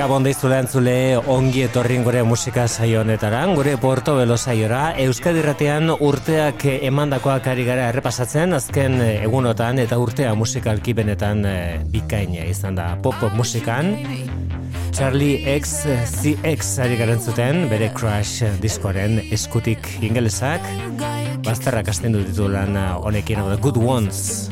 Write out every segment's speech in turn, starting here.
Gabon deizule antzule ongi etorrin gure musika saio honetara, gure Porto Belo saiora, Euskadi Ratean urteak emandakoak ari gara errepasatzen, azken egunotan eta urtea musikalki benetan eh, bikaina izan da pop musikan. Charlie X CX ari garen zuten, bere Crash diskoaren eskutik ingelesak, bazterrak asten du titulan honekin, The Good Ones.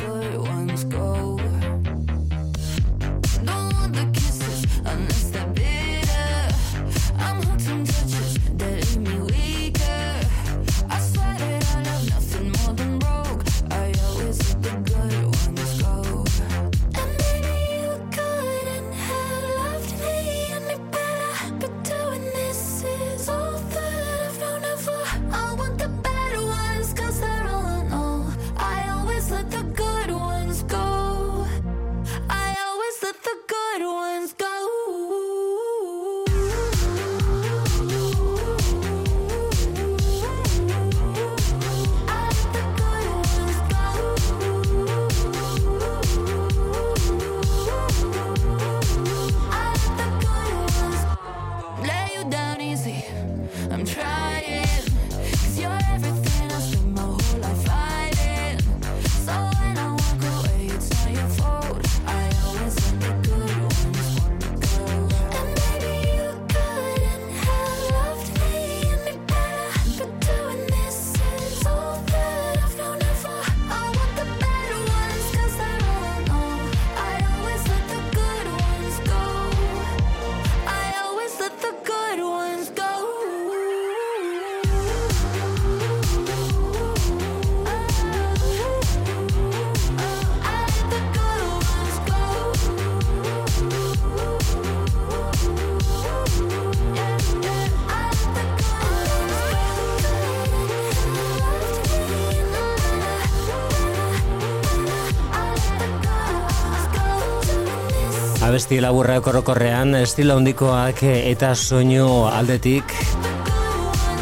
Abesti laburra ekorokorrean, estilo handikoak eta soinu aldetik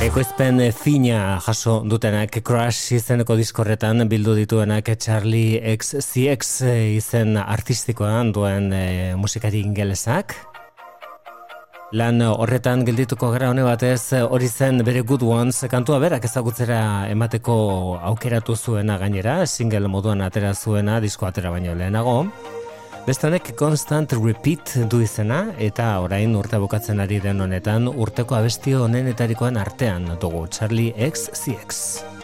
ekoizpen fina jaso dutenak Crash izeneko diskorretan bildu dituenak Charlie XCX izen artistikoan duen e, musikari ingelesak. Lan horretan gildituko gara hone batez hori zen bere Good Ones kantua berak ezagutzera emateko aukeratu zuena gainera, single moduan atera zuena, disko atera baino lehenago. Beste honek constant repeat du izena eta orain urte bukatzen ari den honetan urteko abestio honenetarikoan artean dugu Charlie XCX.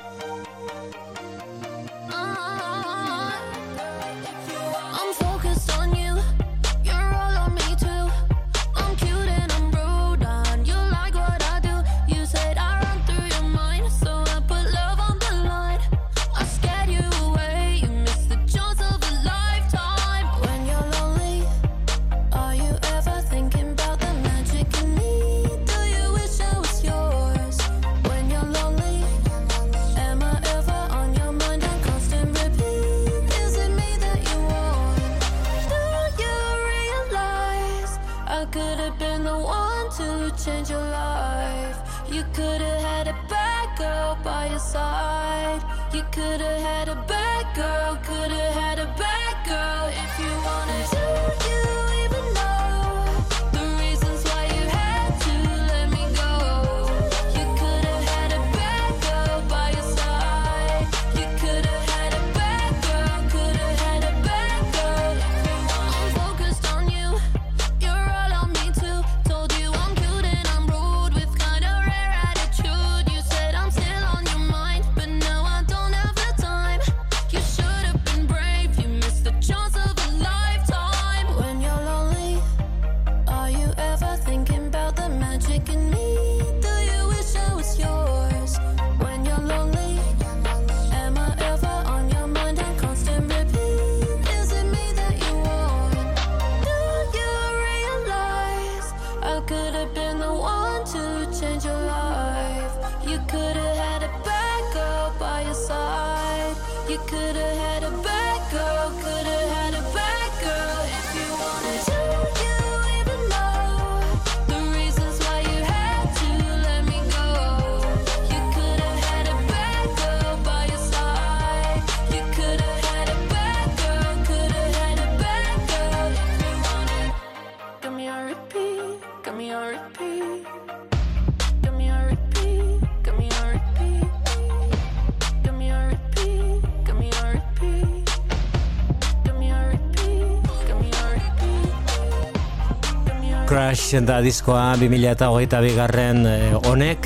Crash da diskoa 2008 bigarren eh, honek.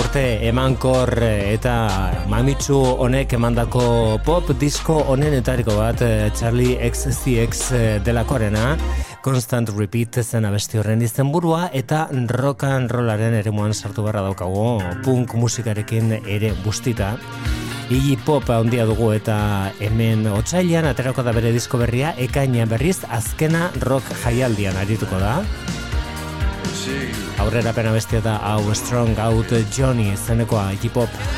Urte emankor eh, eta mamitsu honek emandako pop disko honen etariko bat eh, Charlie XCX delakorena Constant Repeat zen abesti horren izenburua eta rock and rollaren ere sartu barra daukago punk musikarekin ere bustita Iggy Pop handia dugu eta hemen otsailean aterako da bere disko berria ekaina berriz azkena rock jaialdian arituko da. Aurrera pena bestia da How Strong Out Johnny zenekoa Iggy Pop.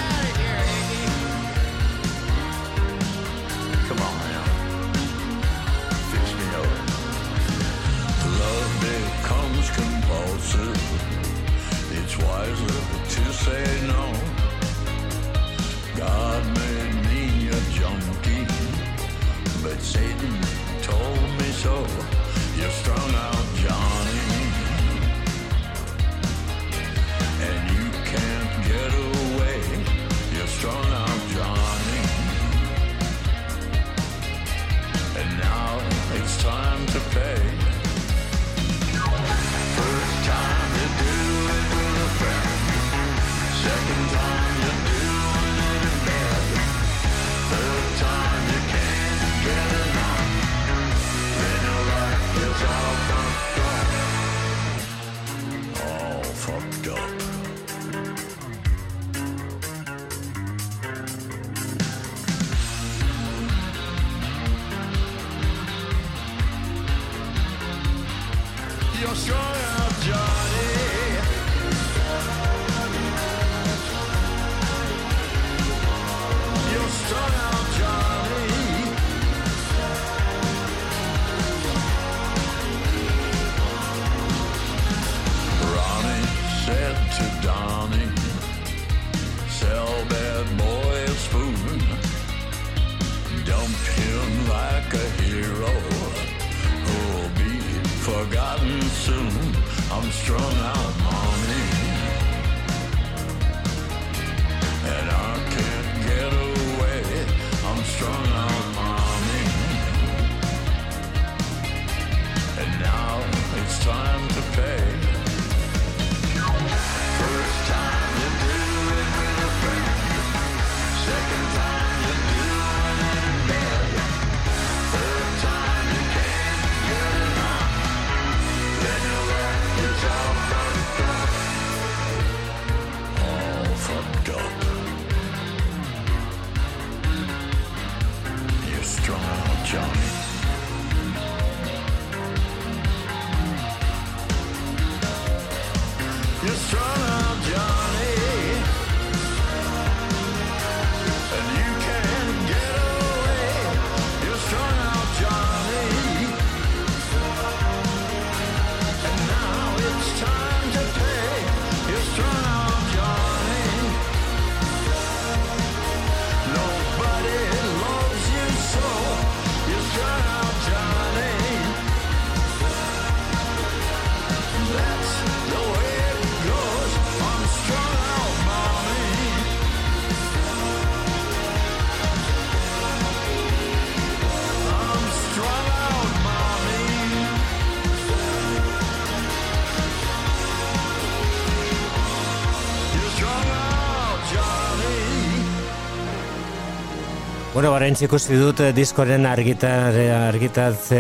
Bara ikusi dut eh, diskoren argitar, argitatze,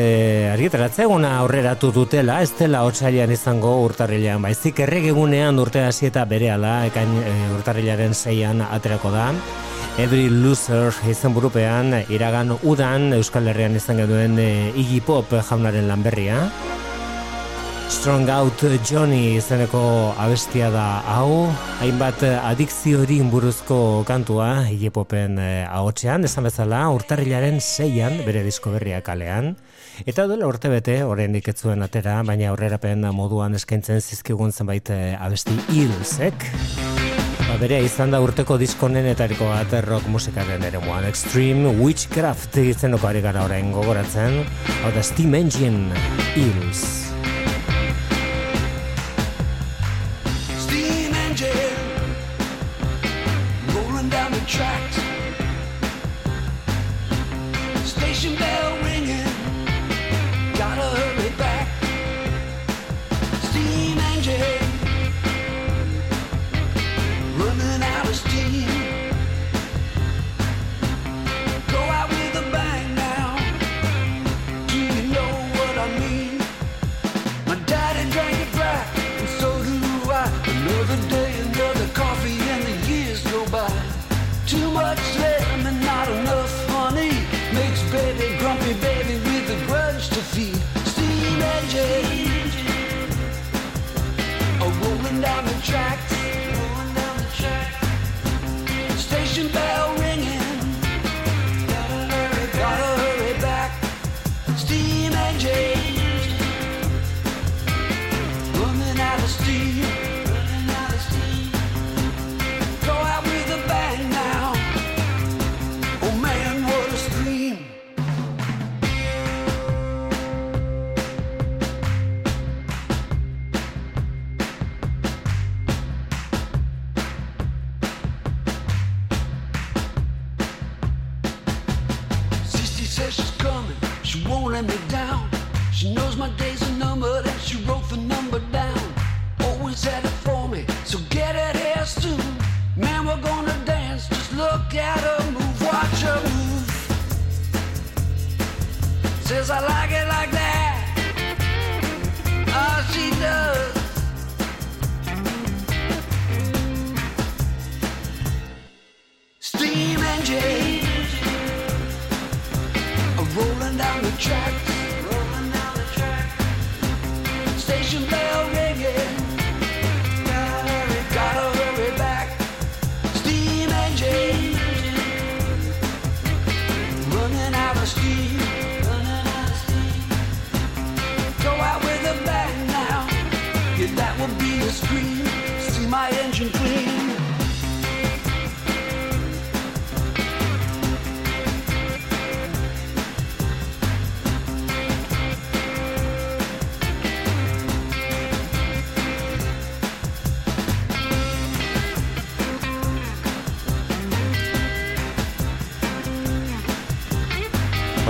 argitaratze eguna aurreratu dutela, ez dela otsailean izango urtarrilean, baizik erregegunean urte hasi eta bere ala, ekain e, urtarrilaren zeian aterako da. Every Loser izan burupean, iragan udan Euskal Herrian izan geduen e, Iggy Pop jaunaren lanberria. Strong Out Johnny izeneko abestia da hau, hainbat adikziori buruzko kantua hilepopen eh, ahotsean, esan bezala urtarrilaren seian bere disko berria kalean. Eta duela urte bete, horrein iketzuen atera, baina aurrerapen moduan eskaintzen zizkigun zenbait eh, abesti hilzek. Ba, bere izan da urteko diskonen eta eriko bat rock musikaren ere muan. Extreme Witchcraft izenoko ari gara orain gogoratzen. Hau da Steam Engine Hills.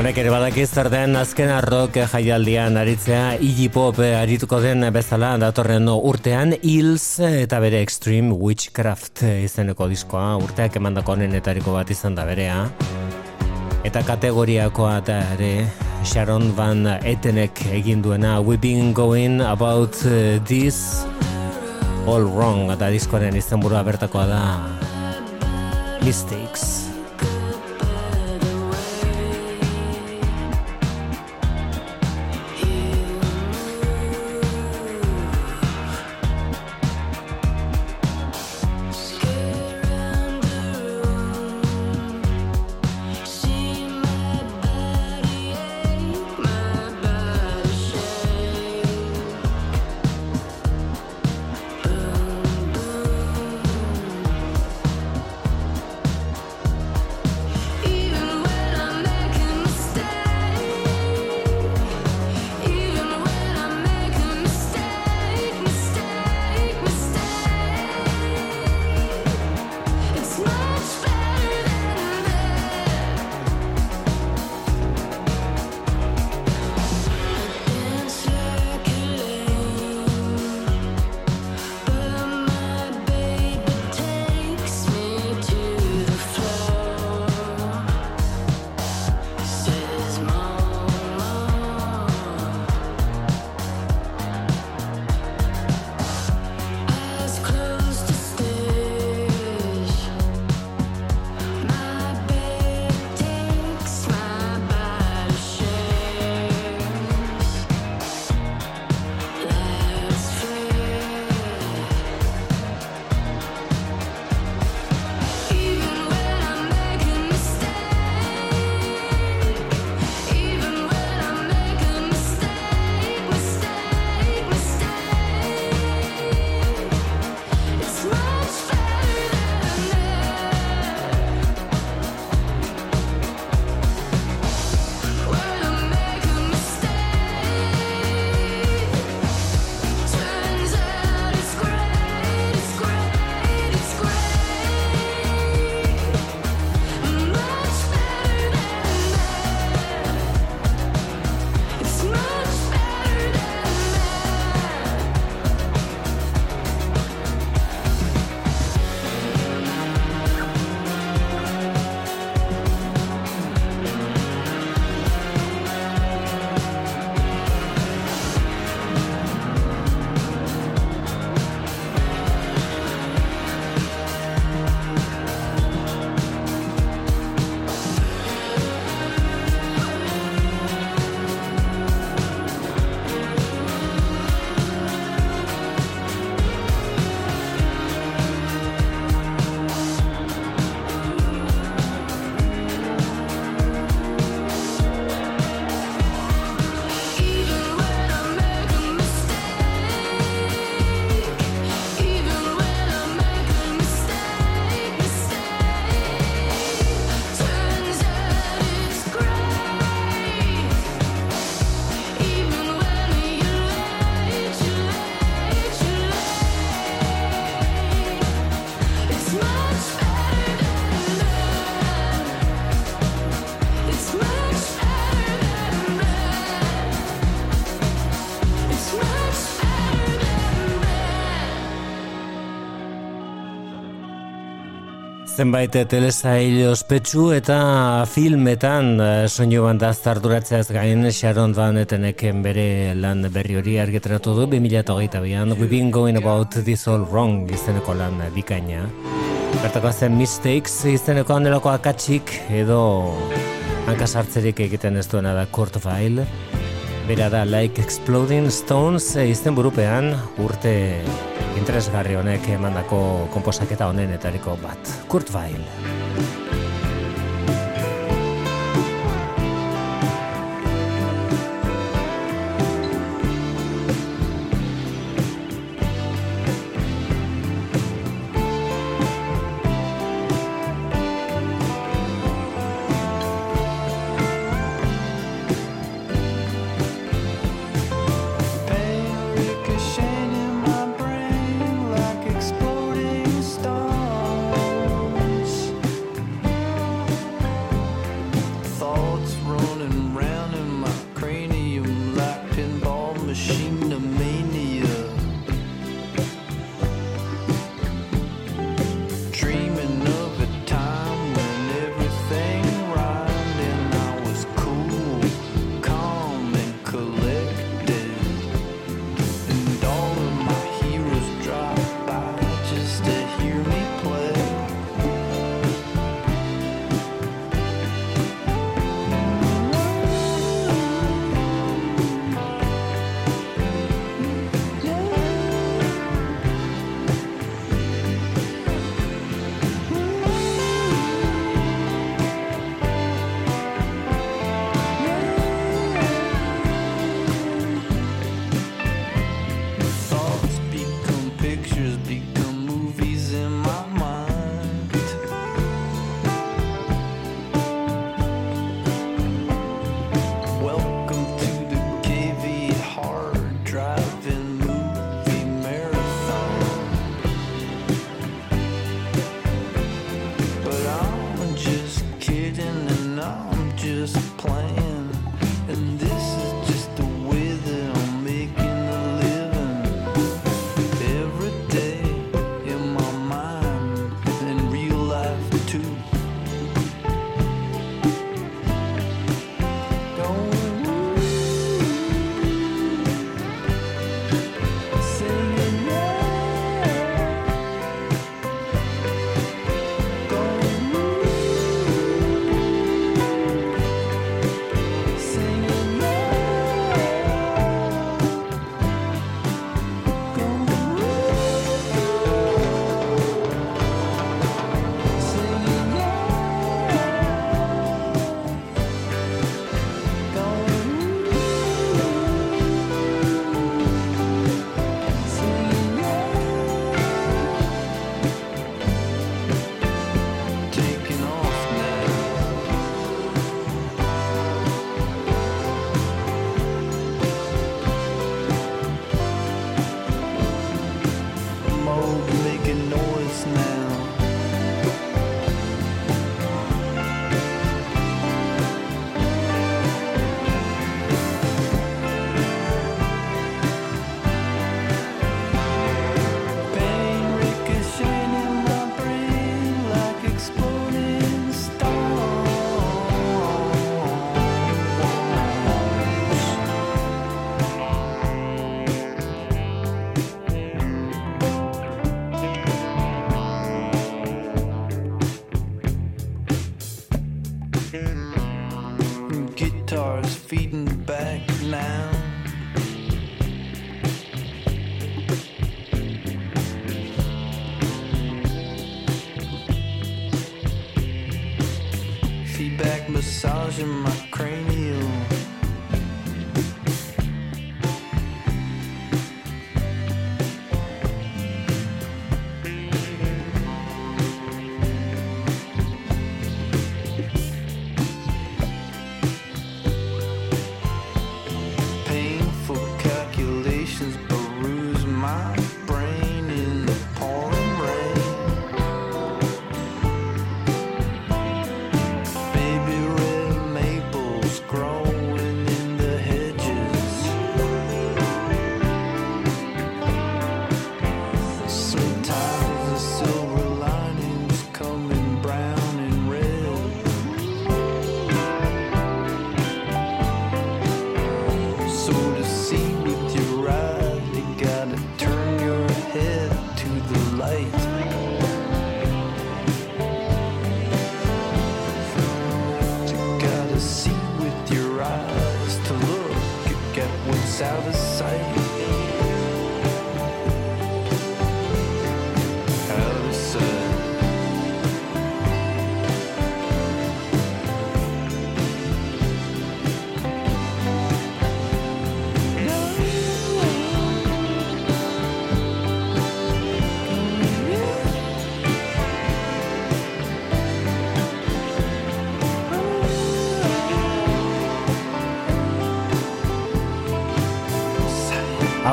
Honek ere badakiz zer den azken arrok jaialdian aritzea Iggy Pop arituko den bezala datorren urtean Hills eta bere Extreme Witchcraft izeneko diskoa urteak emandako honenetariko bat izan da berea. Eta kategoriakoa da ere Sharon Van Etenek egin duena We've been going about this all wrong eta diskoaren izenburua bertakoa da Mistakes zenbait telesail ospetsu eta filmetan eh, soinu banda zarduratzeaz gain Sharon Van Etteneken bere lan berri hori argitratu du 2008an We've been going about this all wrong izeneko lan bikaina. Bertako zen mistakes izeneko anelako akatsik edo hankasartzerik egiten ez duena da Kurt Weill Bera da Like Exploding Stones izen burupean urte interesgarri honek emandako konposaketa honenetariko bat. Kurt Weill.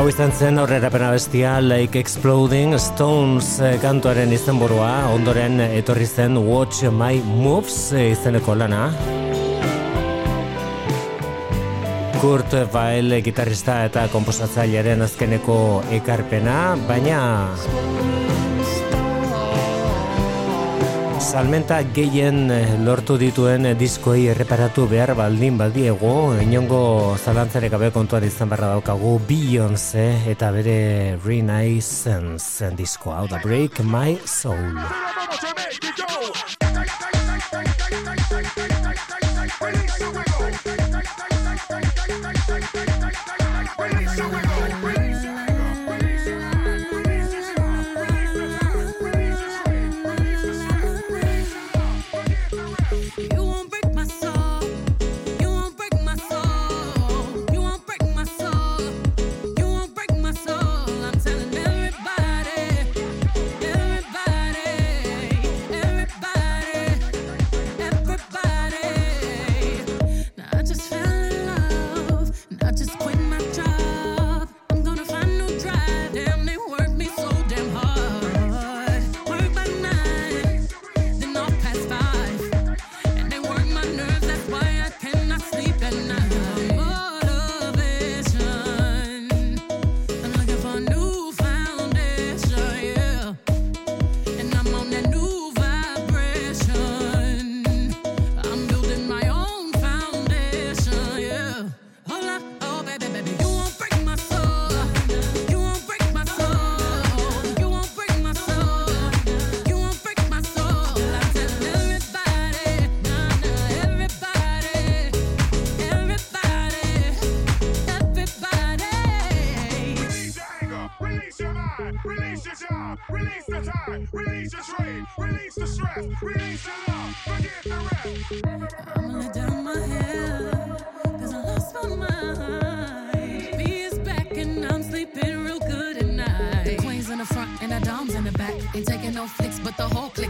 Hau izan zen aurrera pena bestia Like Exploding Stones eh, kantuaren izenburua. Ondoren etorri zen Watch My Moves eh, izeneko lana. Kurt Weill gitarrista eta komposatzailearen azkeneko ekarpena baina salmenta gehien eh, lortu dituen diskoei erreparatu behar baldin badiego, inongo zalantzarek gabe kontuan izan barra daukagu Beyoncé eta bere Renaissance diskoa, hau da Break My Soul.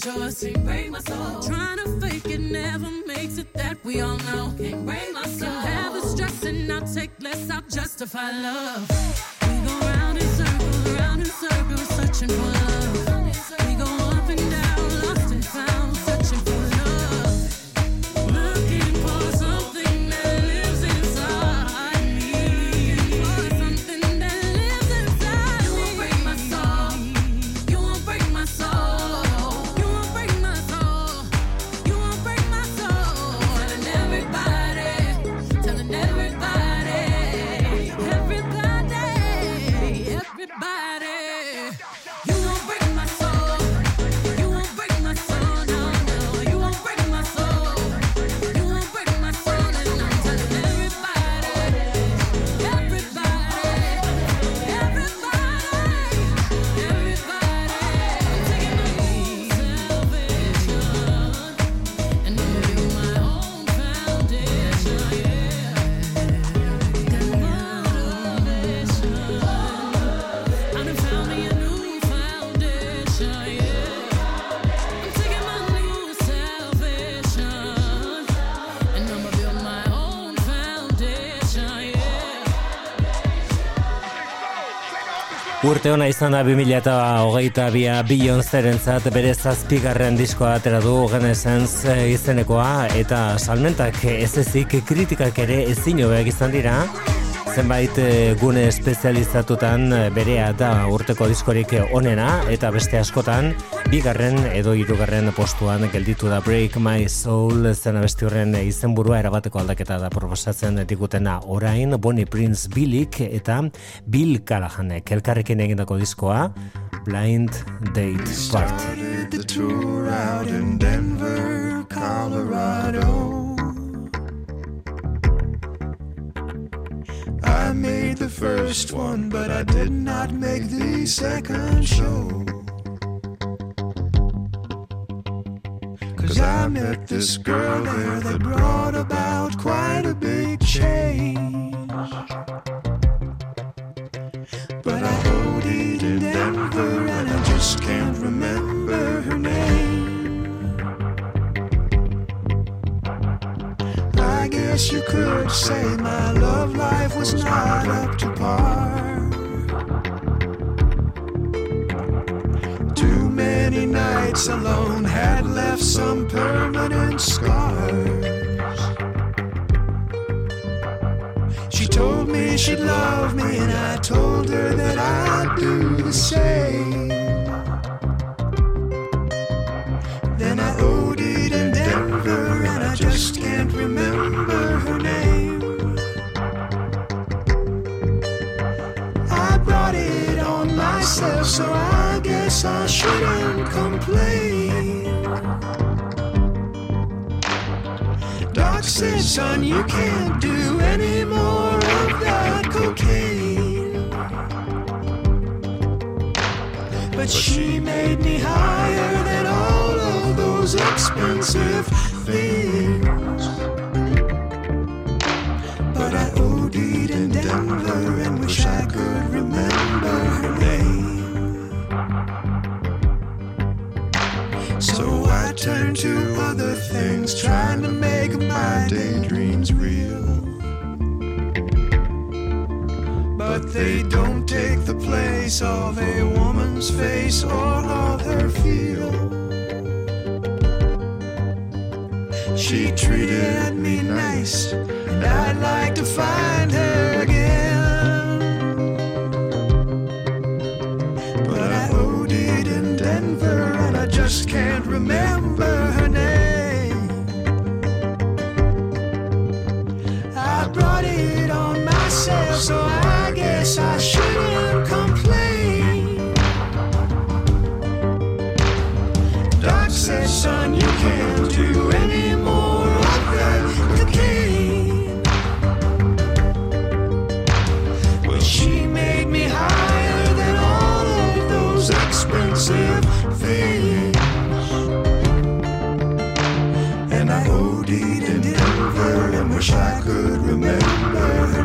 Can't break my soul. Trying to fake it never makes it that we all know. Can't break my soul. Can have the stress and I'll take less. I'll justify love. Urte hona izan da 2000 eta hogeita bia bilion zerentzat bere zazpigarren diskoa atera du Genesens izenekoa. Eta salmentak ez ezik kritikak ere ezin hobeak izan dira. Zenbait eh, gune espezializatutan eh, berea da urteko diskorik onena eta beste askotan bigarren edo hirugarren postuan gelditu da Break My Soul zen abesti horren izenburua erabateko aldaketa da proposatzen digutena orain Bonnie Prince Billik eta Bill Callahanek elkarrekin egindako diskoa Blind Date Party Colorado I made the first one, but I did not make the second show. Cause I met this girl there that brought about quite a big change. But I OD'd in Denver and I just can't remember her name. I guess you could say my love life was not up to par. Many nights alone had left some permanent scars. She told me she'd love me, and I told her that I'd do the same. Then I OD'd in Denver, and I just can't remember her name. Myself, so I guess I shouldn't complain. Doc said, son, you can't do any more of that cocaine. But she made me higher than all of those expensive things. But I OD'd in Denver and wish I could remember I turn to other things, trying to make my daydreams real. But they don't take the place of a woman's face or of her feel. She treated me nice, and I'd like to find her again. Remember her name. I brought it on myself, so I guess I indeed, and never, and wish I could remember.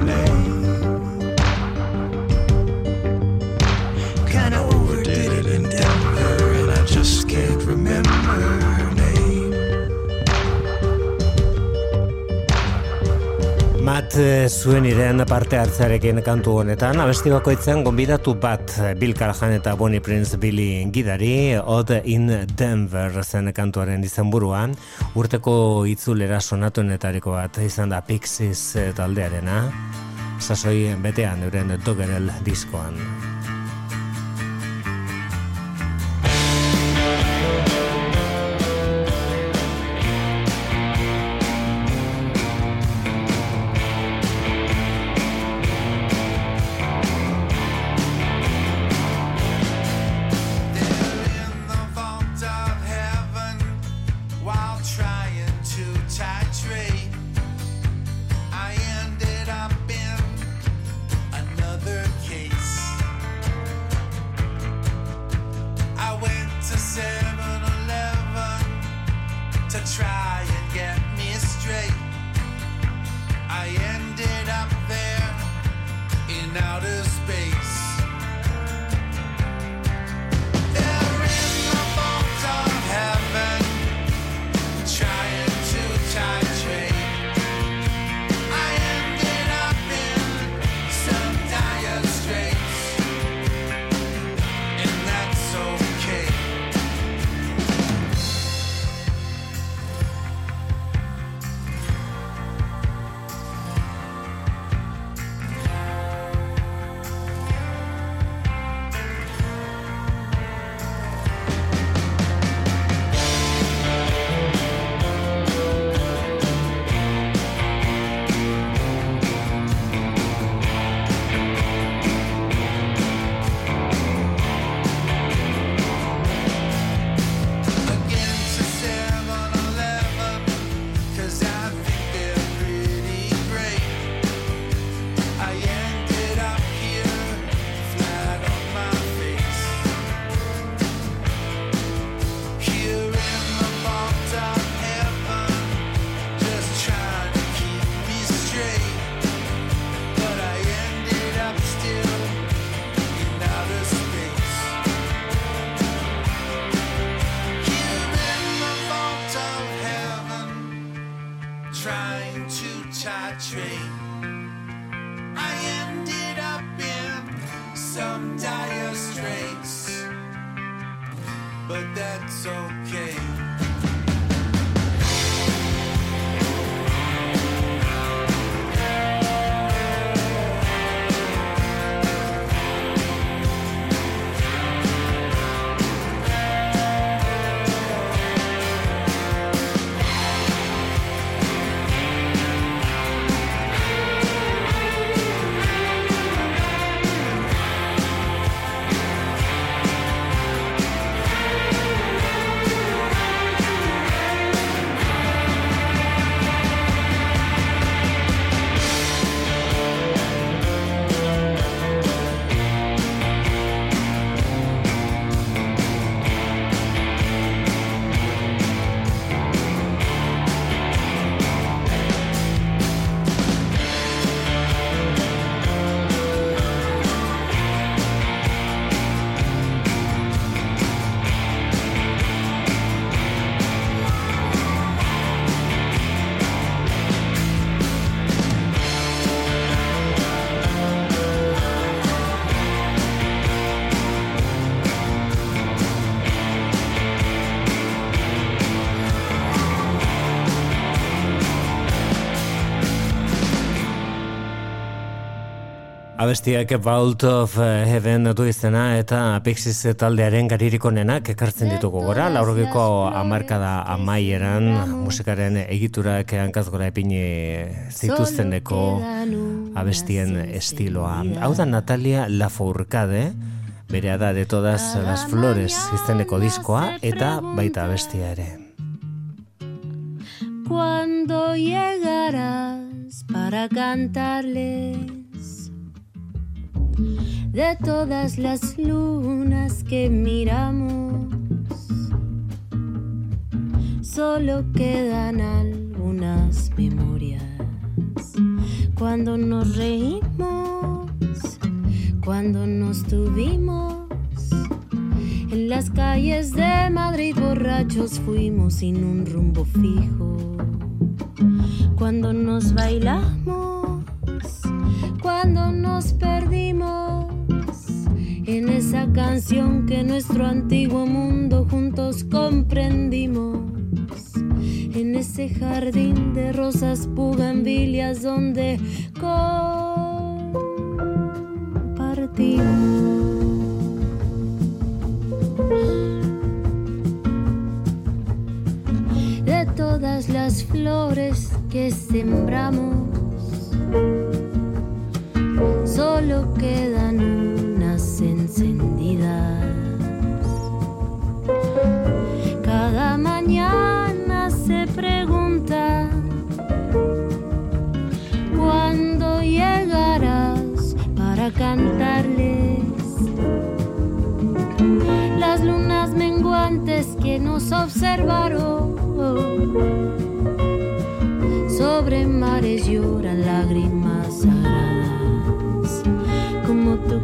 Matt eh, zuen iren parte hartzearekin kantu honetan, abesti bakoitzen gonbidatu bat eh, Bill Callahan eta Bonnie Prince Billy gidari, Odd in Denver zen kantuaren izenburuan, urteko itzulera sonatuenetariko bat izan da Pixies taldearena, sasoi betean euren Doggerel diskoan. Abestiak Vault of Heaven du izena eta Pixies taldearen garirik onenak ekartzen ditugu gora, laurogeko amarkada amaieran musikaren egiturak hankaz gora epini zituzteneko abestien estiloa. Hau da Natalia Lafourcade, bere da de todas las flores izeneko diskoa eta baita abestia ere. Cuando llegarás para cantarles de todas las lunas que miramos, solo quedan algunas memorias. Cuando nos reímos, cuando nos tuvimos, en las calles de Madrid borrachos fuimos sin un rumbo fijo. Cuando nos bailamos, cuando nos perdimos en esa canción que nuestro antiguo mundo juntos comprendimos. En ese jardín de rosas pugambilias donde compartimos. De todas las flores que sembramos, solo quedan unas encendidas. Cada mañana se pregunta cuándo llegarás para cantarles las lunas menguantes que nos observaron sobre mares lloran lágrimas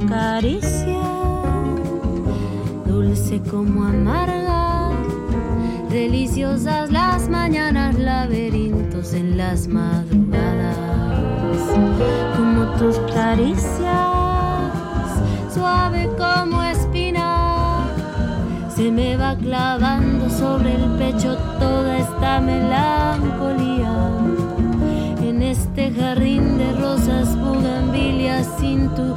caricia dulce como amarga deliciosas las mañanas laberintos en las madrugadas. Como tus caricias suave como espina se me va clavando sobre el pecho toda esta melancolía. En este jardín de rosas bugambilias sin tu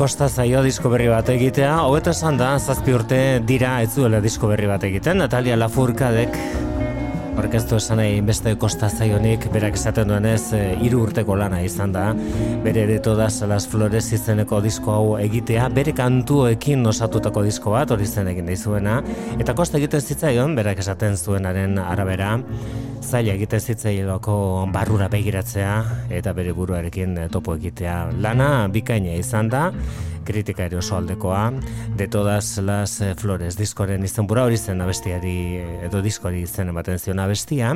kosta zaio disko berri bat egitea, hobeto esan da, zazpi urte dira ez duela disko berri bat egiten, Natalia Lafurkadek Orkestu esan nahi beste kosta zaionik, berak esaten duenez, e, hiru urteko lana izan da, bere ere todas las flores izeneko disko hau egitea, bere kantuekin osatutako disko bat, hori zen egin dizuena, eta kosta egiten zitzaion, berak esaten zuenaren arabera, zaila egiten zitzailoko barrura begiratzea eta bere buruarekin topo egitea. Lana bikaina izan da, kritika ere oso aldekoa, de todas las flores diskoren izenbura hori zen abestiari edo diskoari zen ematen zion abestia.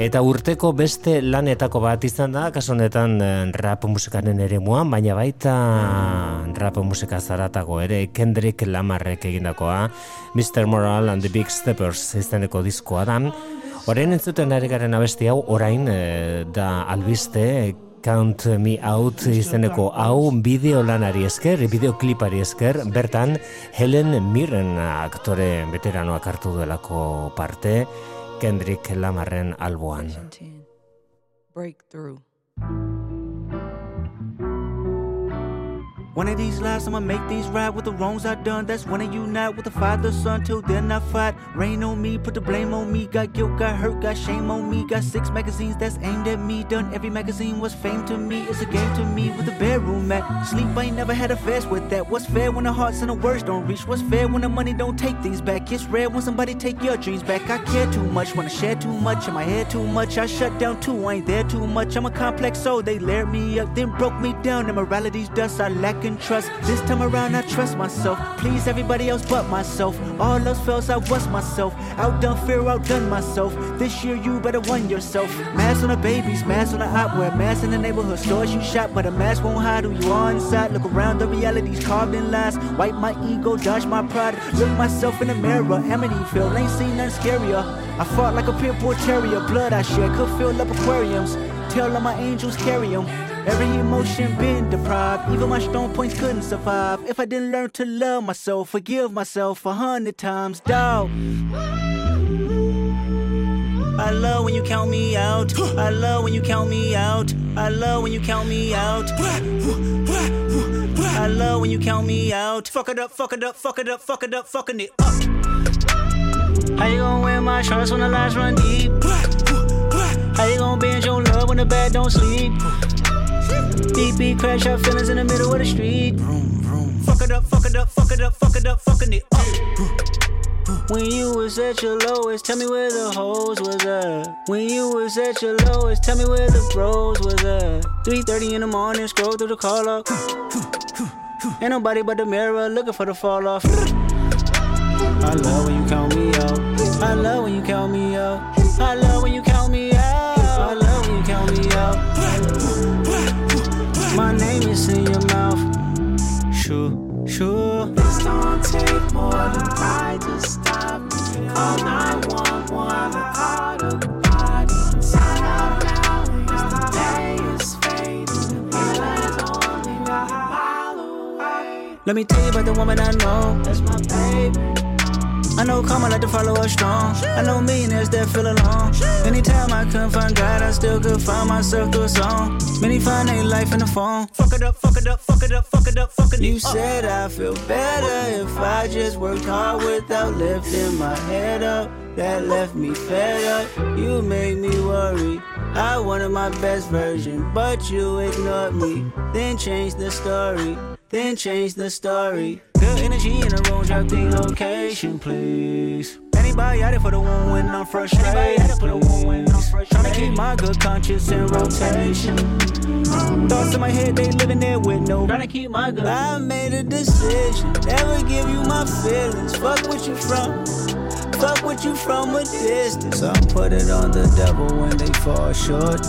Eta urteko beste lanetako bat izan da, kaso honetan eh, rap musikaren ere muan, baina baita rap musika zaratago ere Kendrick Lamarrek egindakoa, Mr. Moral and the Big Steppers izeneko diskoa da, Orain entzuten ari garen abesti hau, orain e, da albiste, Count Me Out izeneko hau bideo lanari esker, bideoklipari esker, bertan Helen Mirren aktore veteranoak hartu duelako parte, Kendrick Lamarren alboan. Breakthrough. One of these lives, I'ma make these right with the wrongs I done. That's when I unite with the father, son. Till then, I fight. Rain on me, put the blame on me. Got guilt, got hurt, got shame on me. Got six magazines that's aimed at me. Done every magazine was fame to me. It's a game to me with the bedroom at. Sleep, I ain't never had a fast with that. What's fair when the hearts and the words don't reach? What's fair when the money don't take things back? It's rare when somebody take your dreams back. I care too much, wanna share too much. In my head too much, I shut down too. I ain't there too much. I'm a complex soul. They layered me up, then broke me down. Immorality's dust, I lack in trust. This time around, I trust myself. Please everybody else but myself. All else fails, I was myself. Outdone fear, outdone myself. This year, you better won yourself. Mask on the babies, mask on the opera, mask in the neighborhood stores you shop, but a mask won't hide who you are inside. Look around, the reality's carved in lies. Wipe my ego, dodge my pride. Look myself in the mirror, Amityville, ain't seen nothing scarier. I fought like a pit bull terrier, blood I shed could fill up aquariums. Tell all my angels carry them. Every emotion been deprived, even my strong points couldn't survive. If I didn't learn to love myself, forgive myself a hundred times, dog. I love when you count me out. I love when you count me out. I love when you count me out. I love when you count me out. Fuck it up, fuck it up, fuck it up, fuck it up, fucking it up. How you gonna wear my shorts when the lights run deep? How you gonna bend your love when the bed don't sleep? Beep beep, crash out feelings in the middle of the street. Vroom, vroom. Fuck it up, fuck it up, fuck it up, fuck it up, fucking it up. When you was at your lowest, tell me where the hoes was at. When you was at your lowest, tell me where the bros was at. 3:30 in the morning, scroll through the call up. Ain't nobody but the mirror looking for the fall off. I love when you count me out. I love when you count me out. I love when you count me out. I love when you count me out. My name is in your mouth. Sure, sure. This don't take more than pride to stop me. Call 911, call the body. Sign out now, the day is fading. Only a mile away. Let me tell you about the woman I know. That's my baby. I know karma like to follow us strong. I know millionaires that feel alone. Anytime I couldn't find God, I still could find myself through a song. Many find their life in the phone. Fuck it up, fuck it up, fuck it up, fuck it up, fuck it up. You said I feel better if I just worked hard without lifting my head up. That left me fed up. You made me worry. I wanted my best version, but you ignored me. Then changed the story. Then change the story. Good energy in the room, drop the location, please. Anybody out it for the one when I'm frustrated. I'm trying to keep my good conscience in rotation. Thoughts in my head, they living there with no. Trying to keep my good. I made a decision, never give you my feelings. Fuck what you from. Fuck what you from a distance. I put it on the devil when they fall short.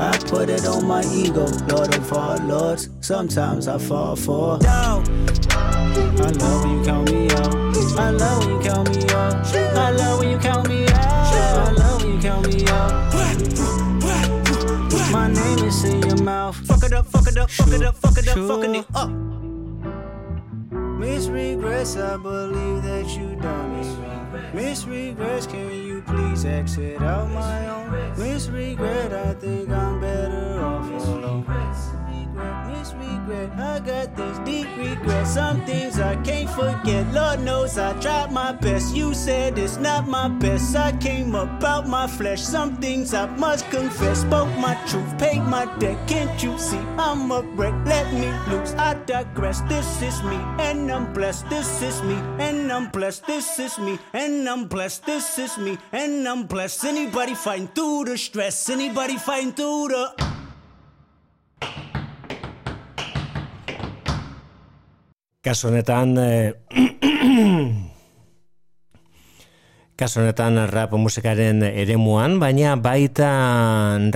I put it on my ego, Lord of all lords. Sometimes I fall for doubt. I love when you count me out. I love when you count me out. I love when you count me out. I love when you count me out. My name is in your mouth. Fuck it up, fuck it up, fuck it up, fuck it up, fucking it up. Miss regrets, I believe that you done miss me. Miss regrets, can you please exit out my own? Miss regret, I think I'm better off alone. Miss regret, I got these deep regrets. Some things I can't forget. Lord knows I tried my best. You said it's not my best. I came about my flesh. Some things I must confess. Spoke my truth, paid my debt. Can't you see I'm a wreck? Let me loose. I digress. This is me, and I'm blessed. This is me, and I'm blessed. This is me, and I'm blessed. This is me, and I'm blessed. Anybody fighting through the stress? Anybody fighting through the. Kasu honetan, eh, kasu honetan rap musikaren eremuan, baina baita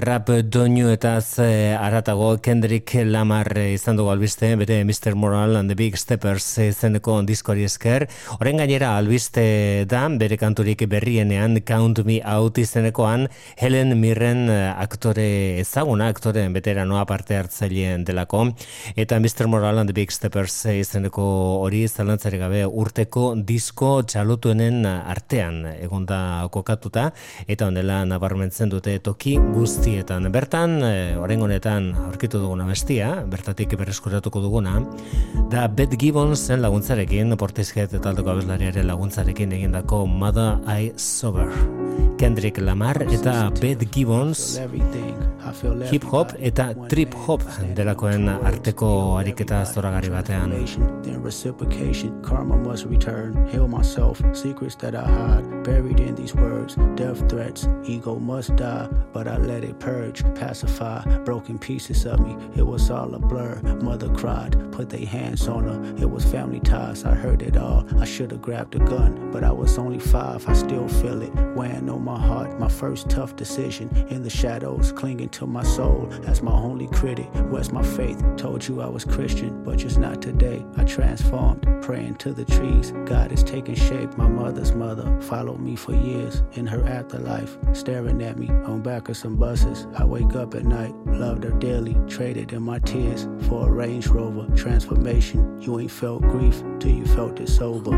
rap doinu eta ze aratago Kendrick Lamar izan dugu albiste, bere Mr. Moral and the Big Steppers izeneko diskori esker. Horren gainera albiste da, bere kanturik berrienean Count Me Out izenekoan Helen Mirren aktore ezaguna, aktore veteranoa parte hartzaileen delako, eta Mr. Moral and the Big Steppers izeneko hori zalantzari gabe urteko disko txalotuenen artean egonda kokatuta eta honela nabarmentzen dute toki guztietan. Bertan, e, orain honetan aurkitu duguna bestia, bertatik berreskuratuko duguna, da Beth Gibbonsen laguntzarekin, portizket eta aldeko abeslariaren laguntzarekin egindako Mother I Sober. Kendrick Lamar eta Beth Gibbons hip hop eta trip hop delakoen arteko ariketa zoragarri batean. Karma must return. Heal myself, secrets that I hide, buried in these words. Death threats, ego must die, but I let it purge, pacify. Broken pieces of me, it was all a blur. Mother cried, put their hands on her. It was family ties, I heard it all. I should have grabbed a gun, but I was only five. I still feel it weighing on my heart. My first tough decision in the shadows, clinging to my soul as my only critic. Where's my faith? Told you I was Christian, but just not today. I transformed, praying to the trees. God is taking shape. My mother's mother followed me for years in her afterlife, staring at me on back of some buses. I wake up at night, loved her dearly, traded in my tears for a Range Rover transformation. You ain't felt grief till you felt it sober.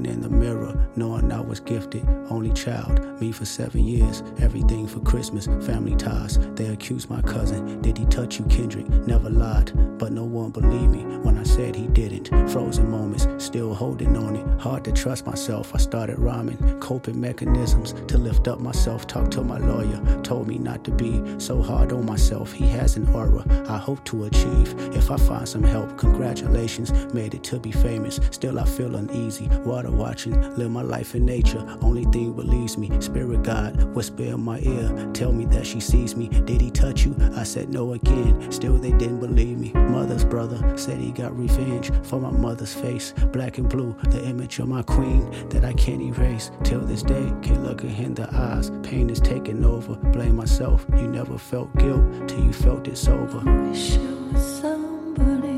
Looking in the mirror, knowing I was gifted, only child, me for seven years, everything for Christmas, family ties. They accused my cousin, did he touch you, Kendrick? Never lied, but no one believed me when I said he didn't. Frozen moments, still holding on it. Hard to trust myself, I started rhyming, coping mechanisms to lift up myself. Talked to my lawyer, told me not to be so hard on myself. He has an aura I hope to achieve. If I find some help, congratulations, made it to be famous. Still, I feel uneasy. Water watching, live my life in nature. Only thing believes me. Spirit God, whisper in my ear, tell me that she sees me. Did he touch you? I said no again. Still, they didn't believe me. Mother's brother said he got revenge for my mother's face. Black and blue, the image of my queen that I can't erase. Till this day, can't look her in the eyes. Pain is taking over. Blame myself. You never felt guilt till you felt it sober. Wish it was somebody,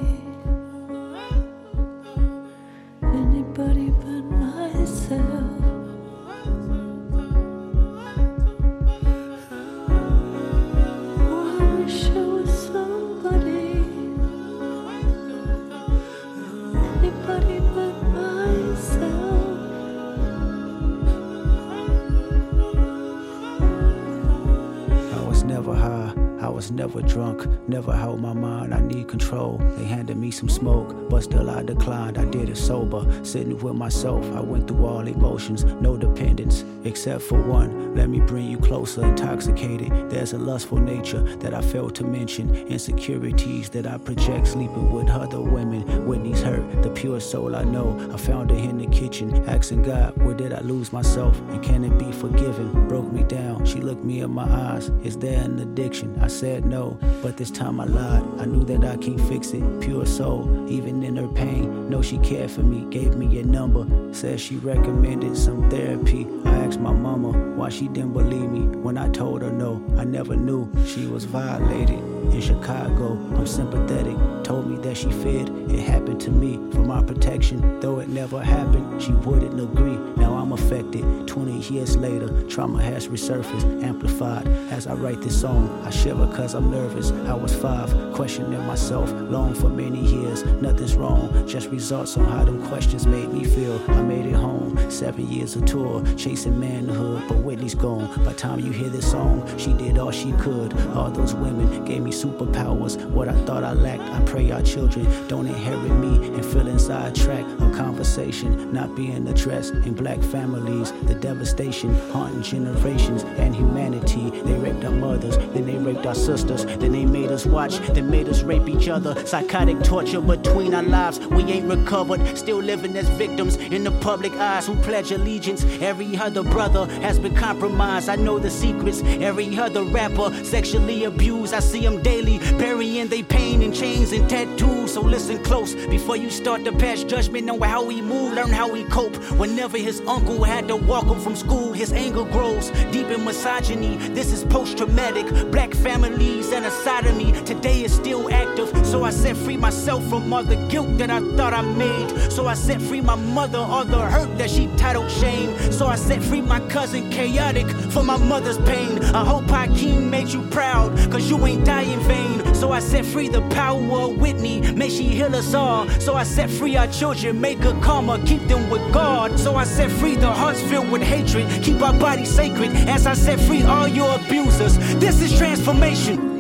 never held my mind. I need control. They handed me some smoke, but still I declined. I did it sober, sitting with myself. I went through all emotions, no dependence, except for one. Let me bring you closer, intoxicated. There's a lustful nature that I failed to mention, insecurities that I project, sleeping with other women. Whitney's hurt, the pure soul I know. I found her in the kitchen, asking God, where did I lose myself? And can it be forgiven? Broke me down. She looked me in my eyes. Is there an addiction? I said no, but this time I lied. I knew that I can't fix it. Pure soul, even in her pain. Know she cared for me, gave me a number. Said she recommended some therapy. I asked my mama why she didn't believe me when I told her no. I never knew she was violated in Chicago. I'm sympathetic. Told me that she feared it happened to me for my protection. Though it never happened, she wouldn't agree. Now I'm affected. 20 years later, trauma has resurfaced, amplified. As I write this song, I shiver cause I'm nervous. I was five, questioning myself long for many years. Nothing's wrong, just results on how them questions made me feel. I made it home, seven years of tour, chasing manhood, but Whitney's gone. By time you hear this song, she did all she could. All those women gave me superpowers. What I thought I lacked, I pray our children don't inherit me and feel inside track of conversation not being addressed in black families. The devastation haunting generations and humanity. They raped our mothers, then they raped our sisters, then they made us watch, then made us rape each other. Psychotic torture between our lives. We ain't recovered, still living as victims in the public eyes who pledge allegiance. Every other brother has been compromised. I know the secrets. Every other rapper sexually abused. I see them daily, burying their pain in chains and tattoos. So listen close before you start to pass judgment on how we move, learn how we cope. Whenever his uncle had to walk him from school, his anger grows deep in misogyny. This is post traumatic. Black families and a side of me today is still active. So I set free myself from all the guilt that I thought I made. So I set free my mother, all the hurt that she titled shame. So I set free my cousin chaotic for my mother's pain. I hope Hakeem made you proud, cause you ain't die in vain. So I set free the power of Whitney, may she heal us all. So I set free our children, make a karma, keep them with God. So I set free the hearts filled with hatred, keep our bodies sacred. As I set free all your abusers, this is transformation.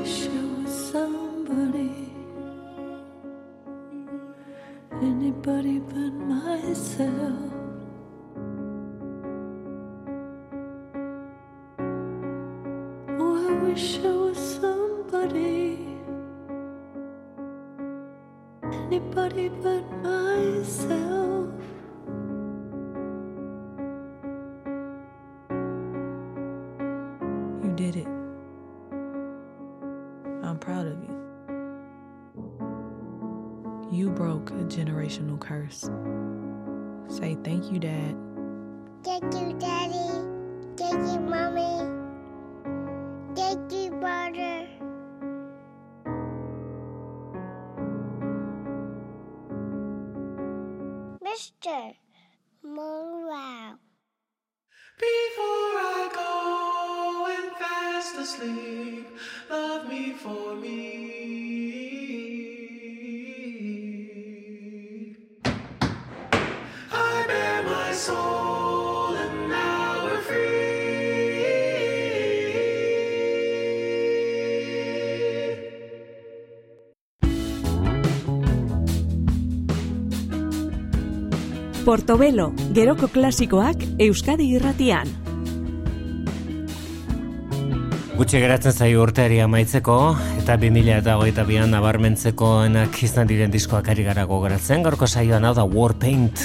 anybody but myself. Oh, I wish I was somebody, anybody but myself. You did it. I'm proud of you. You broke a generational curse. Say thank you, Dad. Thank you, Daddy. Portobelo, geroko klasikoak Euskadi irratian. Gutxi geratzen zaio urteari amaitzeko eta 2000 eta hogeita bian nabarmentzeko enak izan diren diskoak ari gara gogoratzen. Gaurko saioan hau da Warpaint.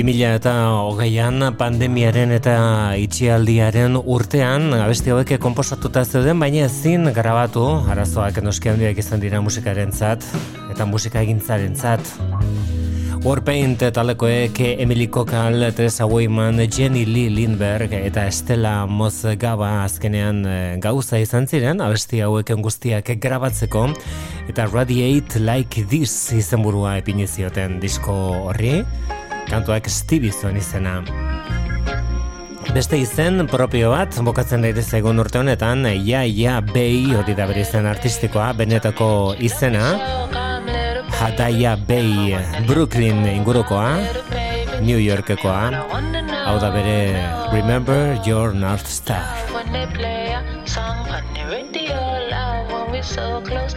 2000 eta hogeian pandemiaren eta itxialdiaren urtean abesti hauek komposatuta zeuden, baina ezin grabatu arazoak noski handiak izan dira musikaren zat eta musika egintzaren zat. Warpaint talekoek Emily Kokal, Teresa Weyman, Jenny Lee Lindberg eta Estela Mozgaba azkenean eh, gauza izan ziren, abesti hauek guztiak grabatzeko eta Radiate Like This izenburua epinizioten disko horri, kantuak Stevie izena. Beste izen propio bat, bokatzen ere zegoen urte honetan, ja, ja, bei, hori da bere izen artistikoa, benetako izena, Hadaya Bay, Brooklyn ingurukoa, New Yorkekoa, hau da bere Remember Your North Star. When they play a song on the radio loud when we're so close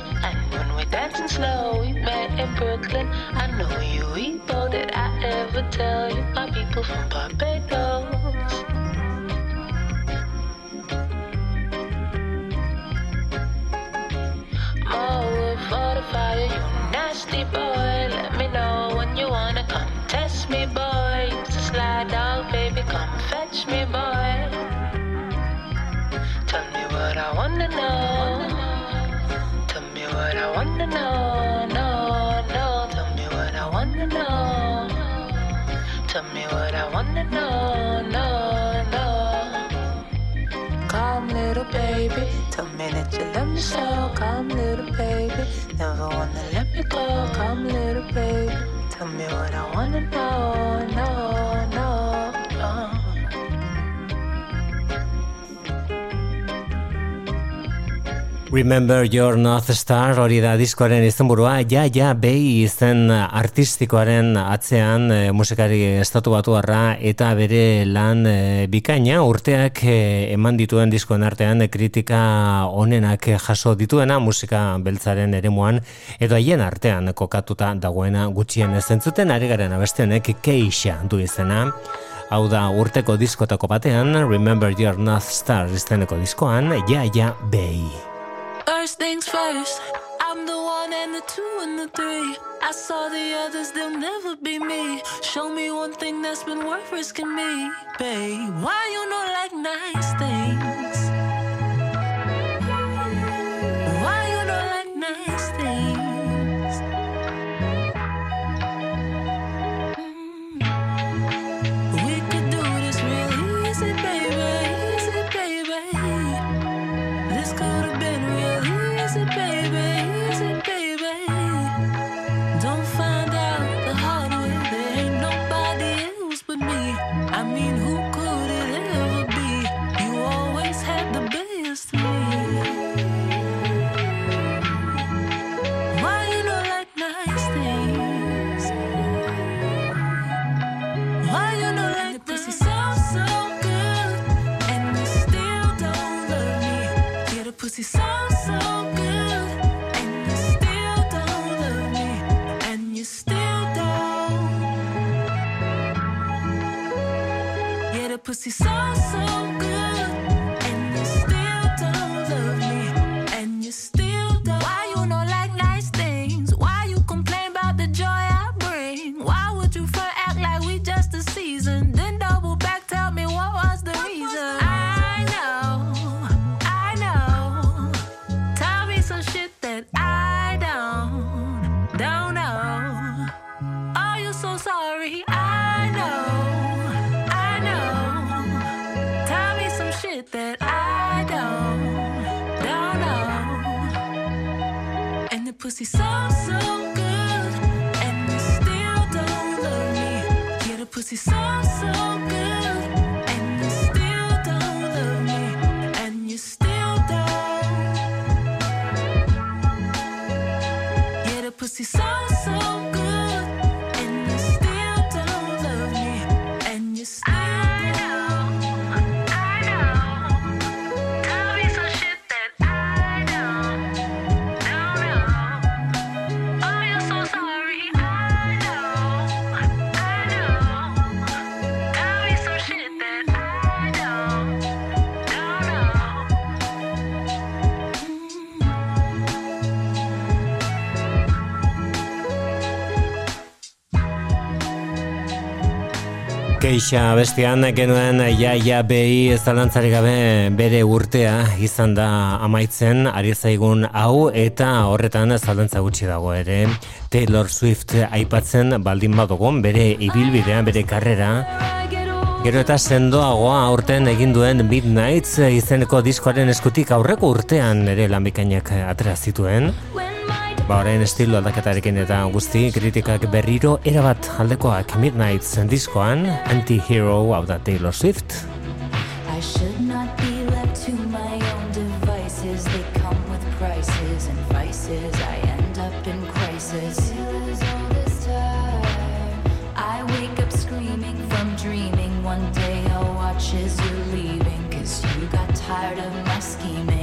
tell you my people from Barbados More wood for the fire you nasty boy let me know when you wanna come test me boy Used to slide dog baby come fetch me boy Tell me what I wanna know. Tell me what I wanna know. No, no. Tell me what I wanna know. No, no. Come, little baby. Tell me that you love me so. Come, little baby. Never wanna let me go. Come, little baby. Tell me what I wanna know. No, no, no. Remember Your North Star hori da diskoaren izenburua, ja, ja, behi izen artistikoaren atzean e, musikari estatu batu eta bere lan e, bikaina urteak e, eman dituen diskoen artean kritika onenak jaso dituena musika beltzaren eremuan edo haien artean kokatuta dagoena gutxien zentzuten ari garen abestionek keixa du izena. Hau da urteko diskotako batean, Remember Your North Star izeneko diskoan, ja, ja, behi. First things first, I'm the one and the two and the three. I saw the others, they'll never be me. Show me one thing that's been worth risking me, babe. Why you not like nice things? cause he sounds so good. And you still don't love me. Yeah, the pussy so. Keixa bestian genuen ja ja behi zalantzari gabe bere urtea izan da amaitzen ari zaigun hau eta horretan zalantza gutxi dago ere Taylor Swift aipatzen baldin badugun bere ibilbidea bere karrera Gero eta sendoagoa aurten egin duen Midnights izeneko diskoaren eskutik aurreko urtean ere lanbikainak atera zituen. Ba, orain estilo aldaketarekin eta guzti kritikak berriro erabat aldekoak Midnights diskoan Anti-Hero hau da Taylor Swift. I should not be left to my own devices. They come with prices and vices. I end up in crisis. I wake up screaming from dreaming. One day I'll watch as you're leaving. Cause you got tired of my scheming.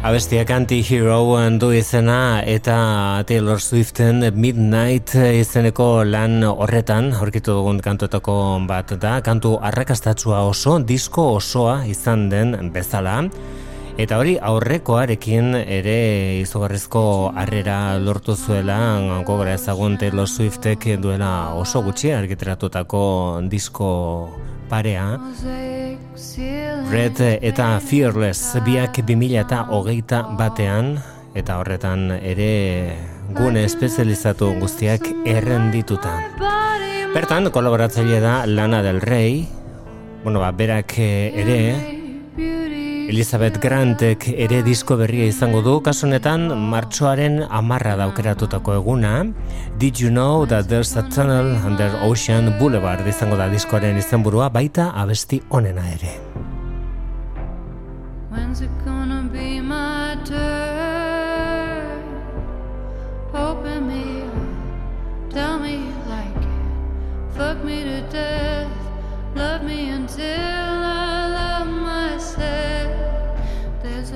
Abestiak anti-hero du izena eta Taylor Swiften Midnight izeneko lan horretan aurkitu dugun kantuetako bat da, kantu arrakastatsua oso, disko osoa izan den bezala. Eta hori aurrekoarekin ere izugarrizko harrera lortu zuela gogora ezagun Taylor Swiftek duela oso gutxi argiteratutako disko parea. Red eta Fearless biak 2000 eta hogeita batean eta horretan ere gune espezializatu guztiak errendituta. Bertan, kolaboratzaile da Lana del Rey, bueno, ba, berak eh, ere, Elizabeth Grantek ere disko berria izango du, kasu honetan martxoaren amarra daukeratutako eguna. Did you know that there's a tunnel under Ocean Boulevard izango da diskoaren izenburua, baita abesti onena ere. When's it gonna be my turn? Open me up, tell me you like it. Fuck me to death, love me until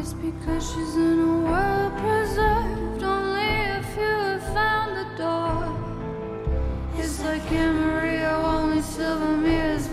It's because she's in a world preserved only if you have found the door. It's like Amarillo, only silver mirrors.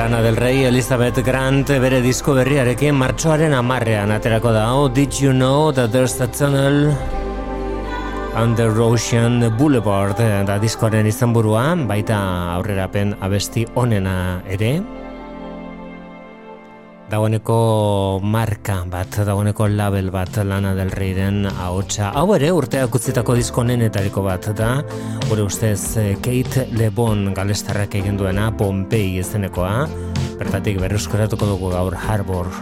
Lana del Rey Elizabeth Grant bere disko berriarekin martxoaren amarrean aterako da. Oh, did you know that there's a tunnel under Ocean Boulevard da diskoaren izan burua, baita aurrerapen abesti onena ere dagoeneko marka bat, dagoeneko label bat lana del reiren ahotsa. Hau ere urteak utzitako disko nenetariko bat da, gure ustez eh, Kate Lebon galestarrak egin duena Pompei izenekoa, bertatik berruzkoratuko dugu gaur Harbor.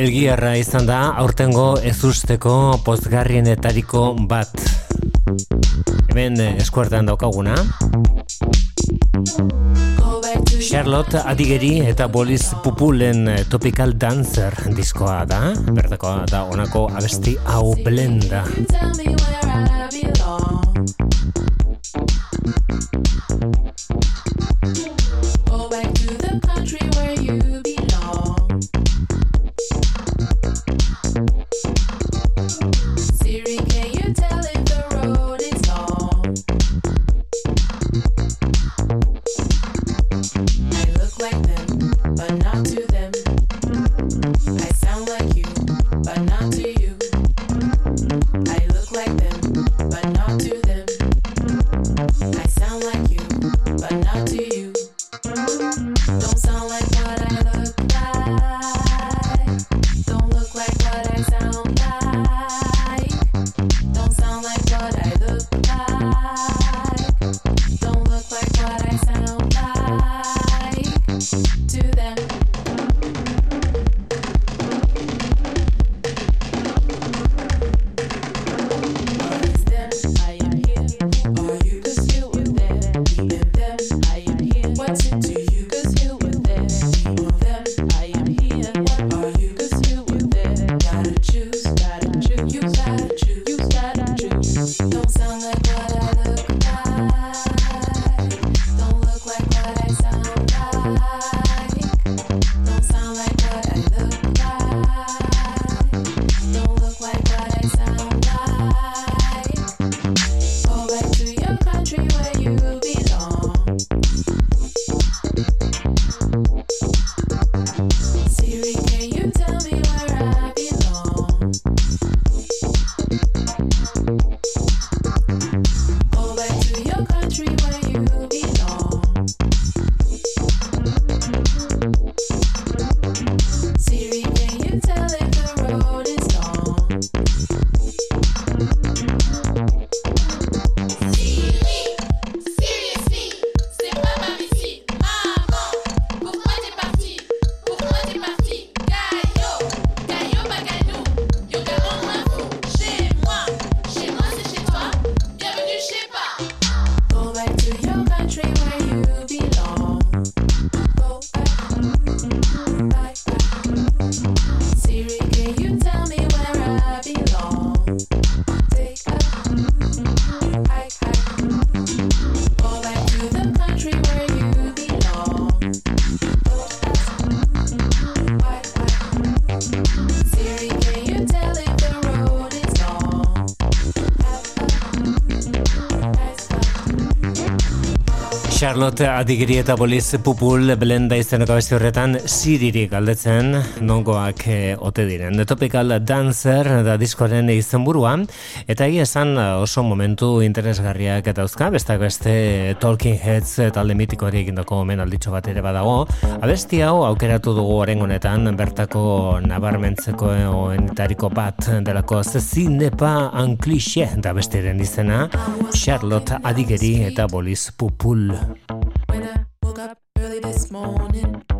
belgiarra izan da aurtengo ezusteko pozgarrienetariko bat. Hemen eh, eskuartean daukaguna. Charlotte Adigeri eta Bolis Pupulen eh, Topical Dancer diskoa da. Bertakoa da honako abesti hau blenda. dut adigiri eta boliz pupul blenda izeneko beste horretan siriri galdetzen nongoak e, ote diren. The Topical Dancer da diskoaren izenburua eta egia esan oso momentu interesgarriak eta uzka, beste beste Talking Heads eh, talde mitiko hori egindako omen bat ere badago. Abesti hau aukeratu dugu oren honetan bertako nabarmentzeko oenetariko bat delako zezinepa ankliche da beste izena Charlotte adigeri eta boliz pupul. this morning.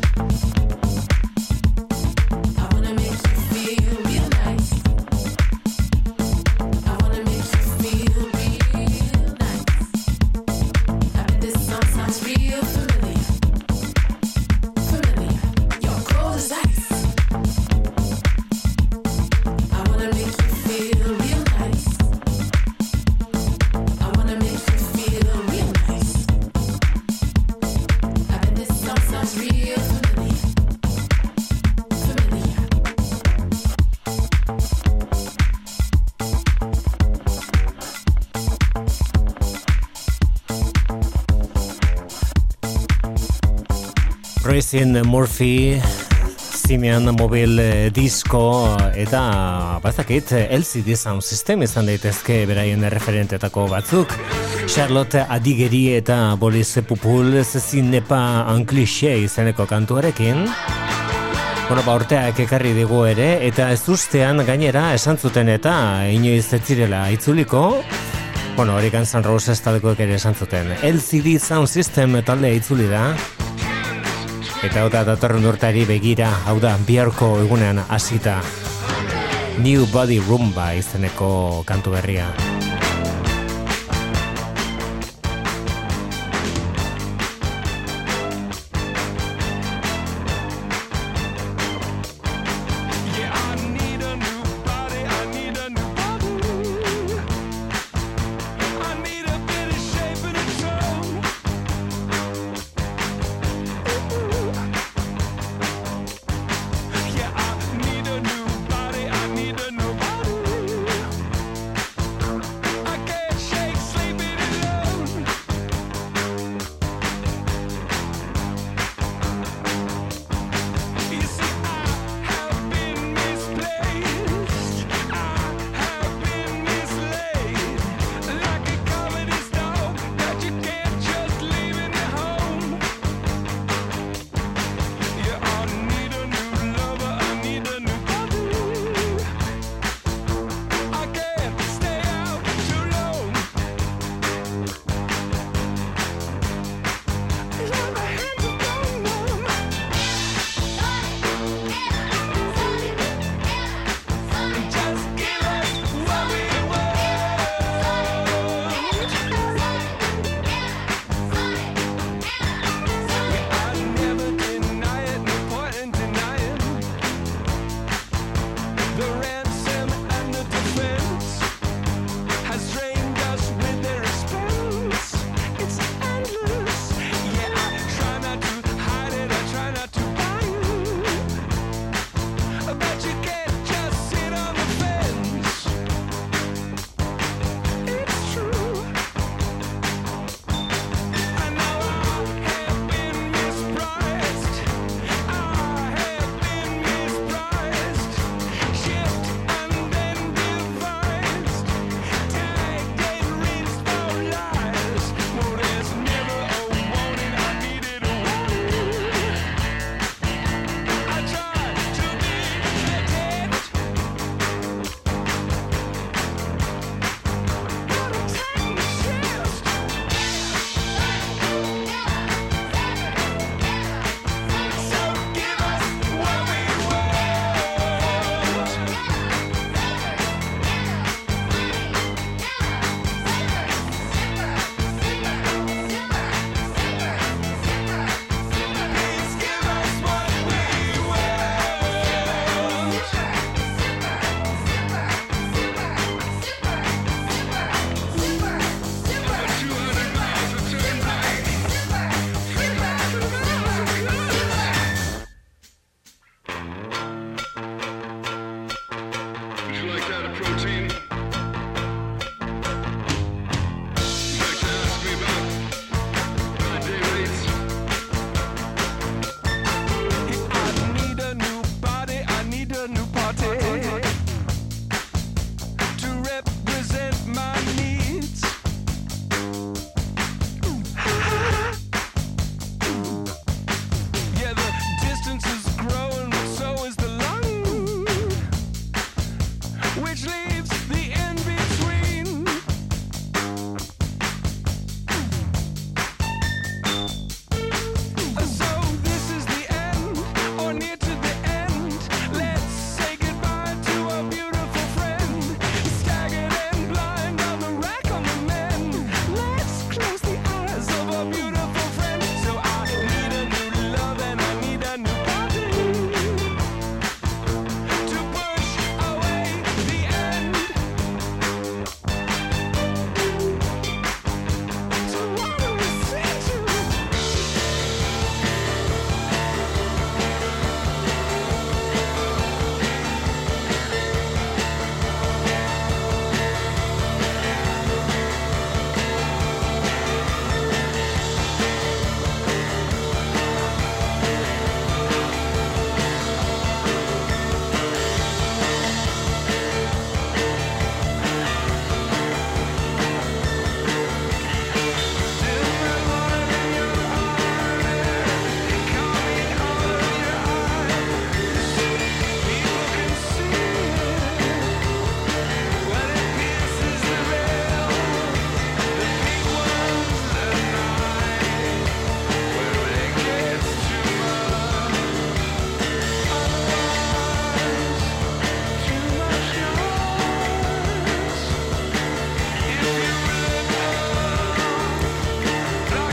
Racing Murphy, Simeon Mobil eh, Disco eta bazakit LCD Sound System izan daitezke beraien referentetako batzuk. Charlotte Adigeri eta Boris Pupul zezin nepa anklixe izeneko kantuarekin. Bueno, ba, urteak ekarri digu ere, eta ez ustean gainera esan zuten eta inoiz ez zirela itzuliko, bueno, hori Guns N' Roses taldekoek ere esan zuten. LCD Sound System taldea itzuli da, Eta hau da datorren urteari begira, hau da biharko egunean hasita New Body Rumba izeneko kantu berria.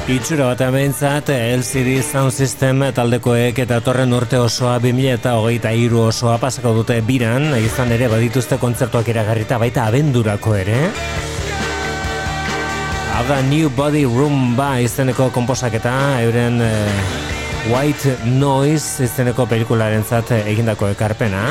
Itxura bat behintzat LCD Sound System taldekoek eta torren urte osoa 2000 eta hogeita iru osoa pasako dute biran, izan ere badituzte kontzertuak iragarrita baita abendurako ere. Hau da New Body Room ba izeneko komposaketa, euren eh, White Noise izeneko pelikularen zat egindako ekarpena.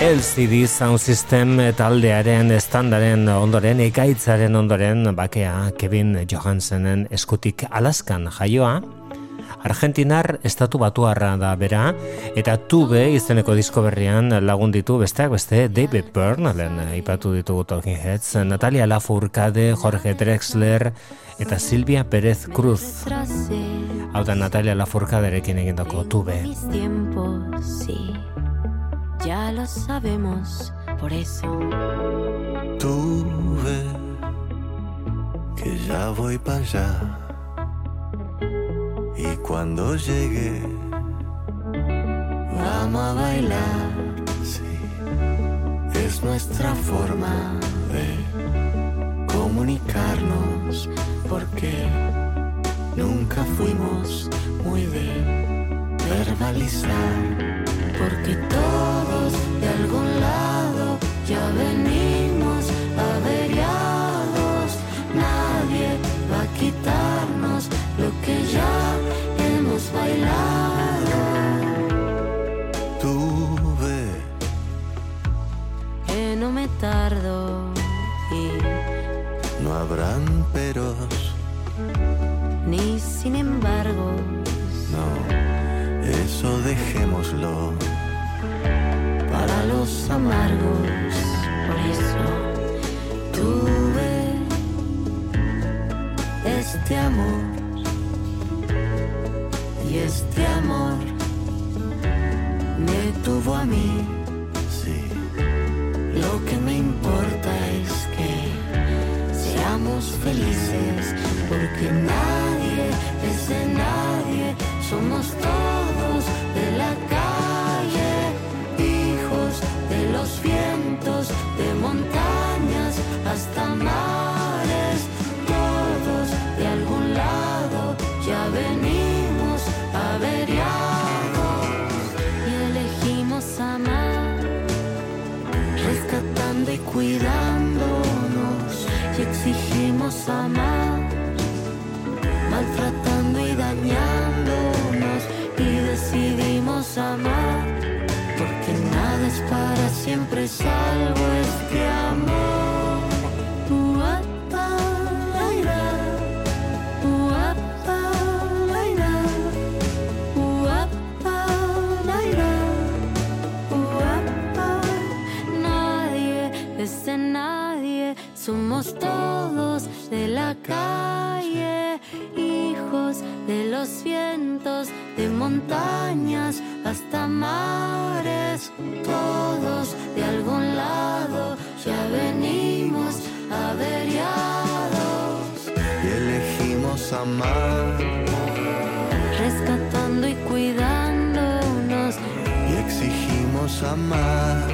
LCD Sound System taldearen estandaren ondoren, ekaitzaren ondoren, bakea Kevin Johansenen eskutik Alaskan jaioa, Argentinar estatu batuarra da bera, eta tube izeneko disko berrian lagun ditu besteak beste David Byrne, ipatu ditugu Talking Heads, Natalia Lafourcade, Jorge Drexler, eta Silvia Pérez Cruz. Hau da Natalia Lafourcaderekin egindako tube. Ya lo sabemos, por eso. Tú ves que ya voy para allá. Y cuando llegue, vamos a bailar. Sí, es nuestra forma de comunicarnos, porque nunca fuimos muy de verbalizar. Porque todos de algún lado ya venimos averiados. Nadie va a quitarnos lo que ya hemos bailado. Tuve que no me tardo y no habrán peros ni sin embargo. No, eso dejémoslo amargos. Por eso tuve este amor y este amor me tuvo a mí. Sí, Lo que me importa es que seamos felices porque nadie es de nadie, somos todos de la cuidándonos y exigimos amar, maltratando y dañándonos. Y decidimos amar, porque nada es para siempre salvo somos todos de la calle, hijos de los vientos, de montañas hasta mares, todos de algún lado ya venimos averiados, y elegimos amar. Rescatando y cuidándonos, y exigimos amar.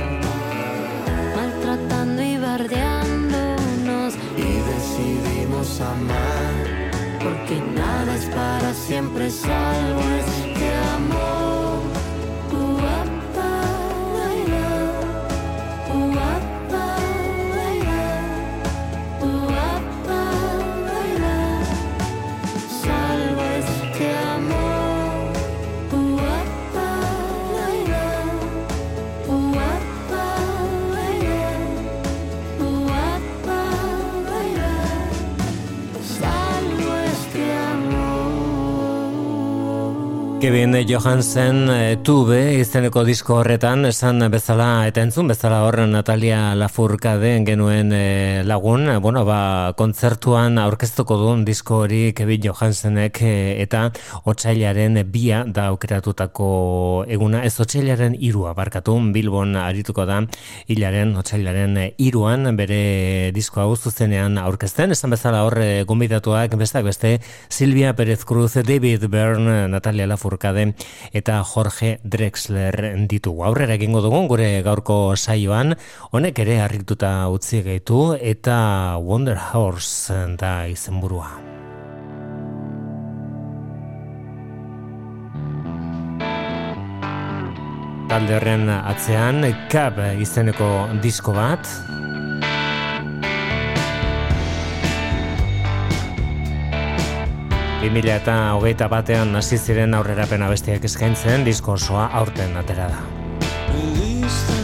Maltratando y bardeándonos. Amar. Porque nada es para siempre salvo este amor. Kevin Johansen e, tube izeneko disko horretan esan bezala eta entzun bezala horren Natalia Lafourcade genuen e, lagun, bueno, ba, kontzertuan aurkeztuko duen disko hori Kevin Johansenek e, eta otsailaren bia da aukeratutako eguna, ez otsailaren irua barkatu, Bilbon arituko da hilaren otsailaren iruan bere disko hau zuzenean aurkezten, esan bezala hor e, gonbidatuak bestak beste Silvia Pérez Cruz, David Byrne, Natalia Lafourcade Forcade eta Jorge Drexler ditugu. Aurrera egingo dugun gure gaurko saioan, honek ere harrituta utzi gaitu eta Wonder Horse da izenburua. Talde horren atzean, Cap izeneko disko bat, Bimila eta hogeita batean hasi ziren aurrerapena bestiak eskaintzen disko osoa aurten atera da.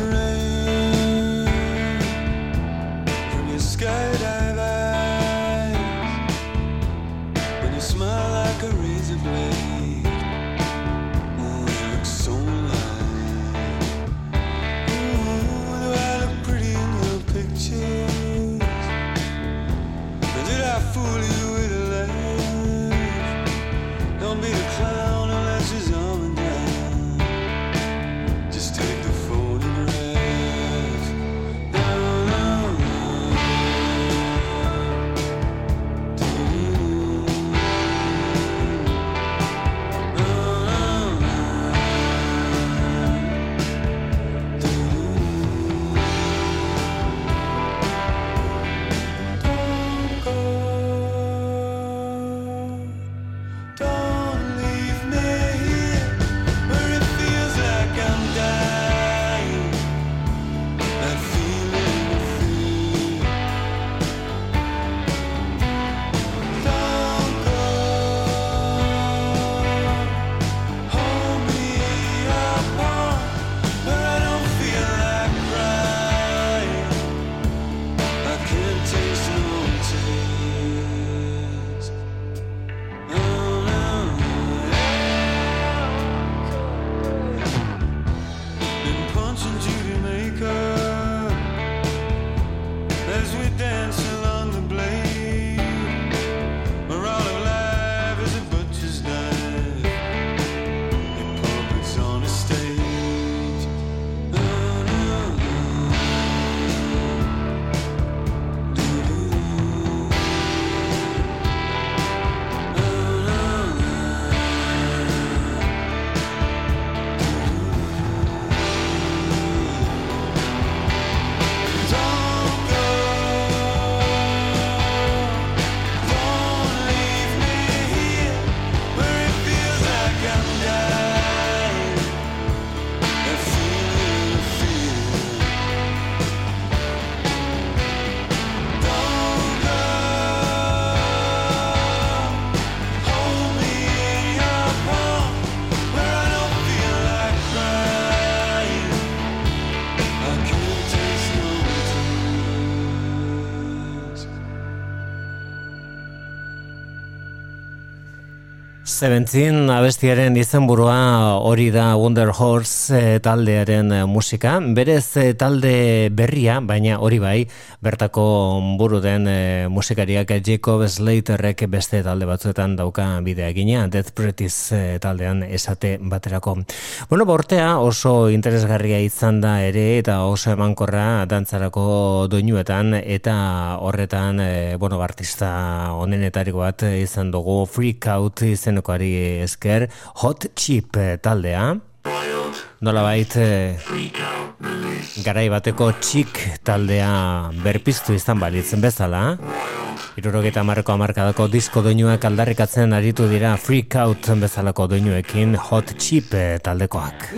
Seventeen abestiaren izenburua hori da Wonder Horse eh, taldearen eh, musika. Berez eh, talde berria, baina hori bai, bertako buru den eh, musikariak Jacob Slaterrek beste talde batzuetan dauka bidea egina, Death eh, taldean esate baterako. Bueno, bortea oso interesgarria izan da ere eta oso emankorra dantzarako doinuetan eta horretan, bueno, artista honenetariko bat izan dugu Freak Out izenekoari esker Hot Chip eh, taldea. Nola bait, garai bateko txik taldea berpiztu izan balitzen bezala. Irurogeta marreko amarkadako disko doinuak aldarrikatzen aritu dira Freak Out bezalako doinuekin Hot Chip eh, taldekoak.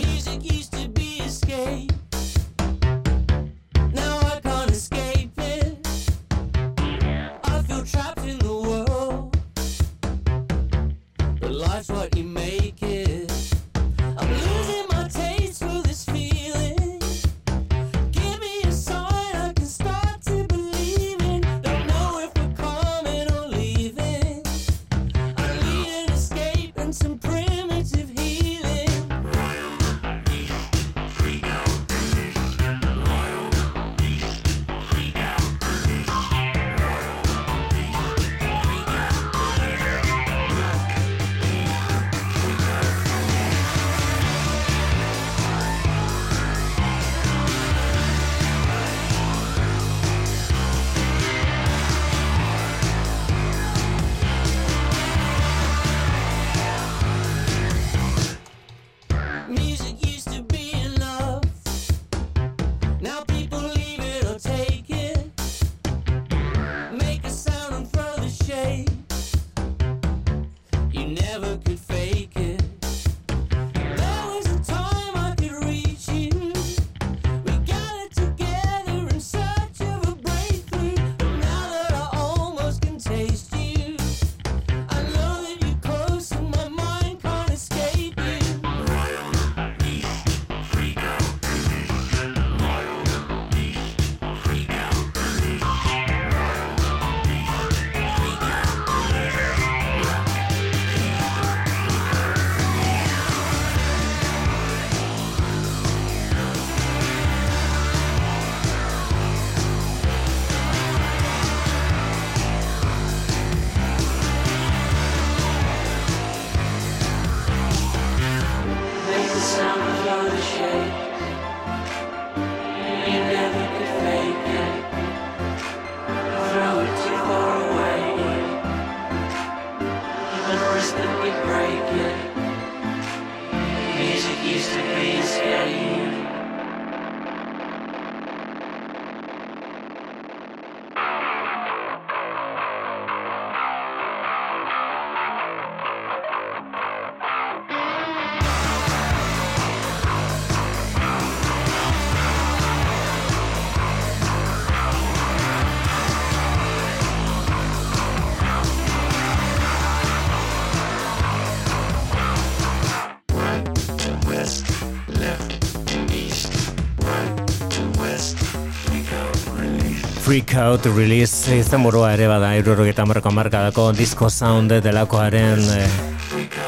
Freak Out Release izan burua ere bada eurorogeta marrako markadako disco sound delakoaren eh,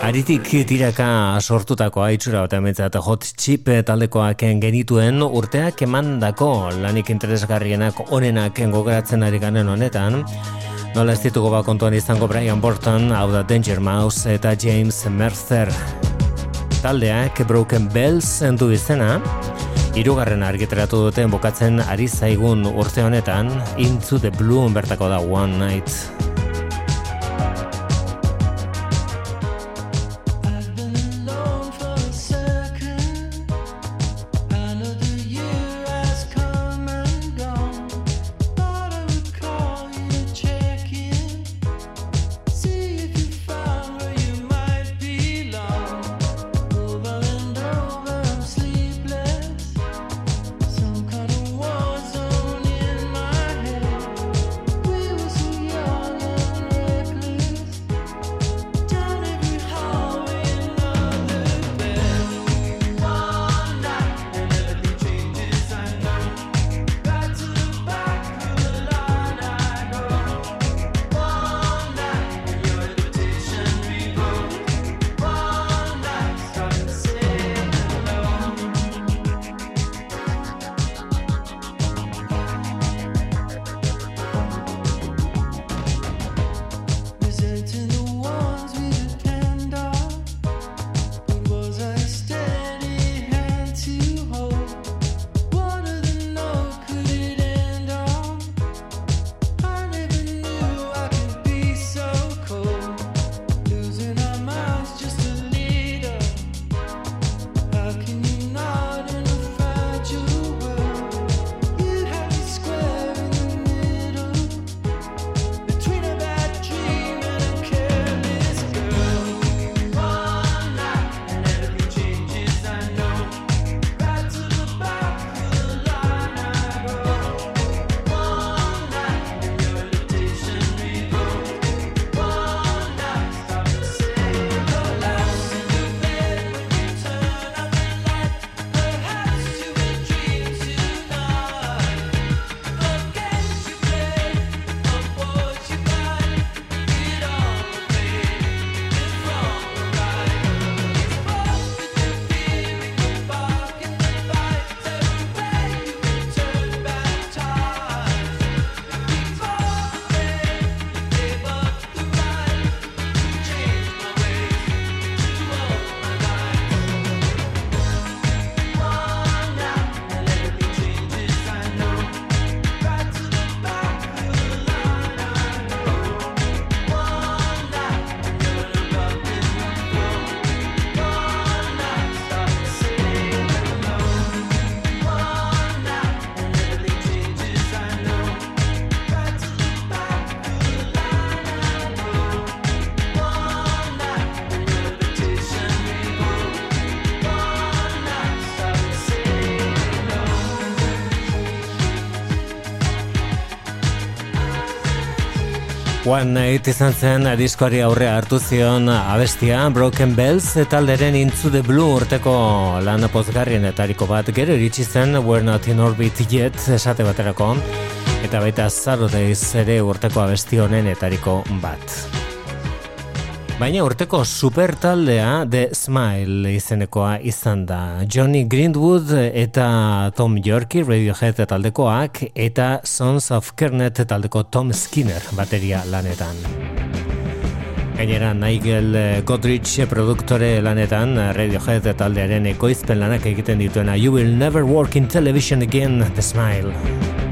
aritik tiraka sortutako aitzura bat emetzea eta hot chip taldekoak genituen urteak emandako lanik interesgarrienak onenak gogoratzen ari ganen honetan. Nola ez ditugu bakontuan izango Brian Burton, hau da Danger Mouse eta James Mercer. Taldeak Broken Bells entu izena. Hirugarren argitaratu duten bokatzen ari zaigun urte honetan, Into the Blue bertako da One Night. One Night izan zen diskoari aurre hartu zion abestia Broken Bells talderen Into the Blue urteko lan pozgarrienetariko bat gero iritsi zen We're Not In Orbit Yet esate baterako eta baita Saturdays ere urteko abesti honenetariko bat. Baina urteko supertaldea The Smile izenekoa izan da. Johnny Greenwood eta Tom Yorkie Radiohead taldekoak eta Sons of Kernet taldeko Tom Skinner bateria lanetan. Gainera Nigel Godrich produktore lanetan Radiohead taldearen ekoizpen lanak egiten dituena You Will Never Work in Television Again The Smile.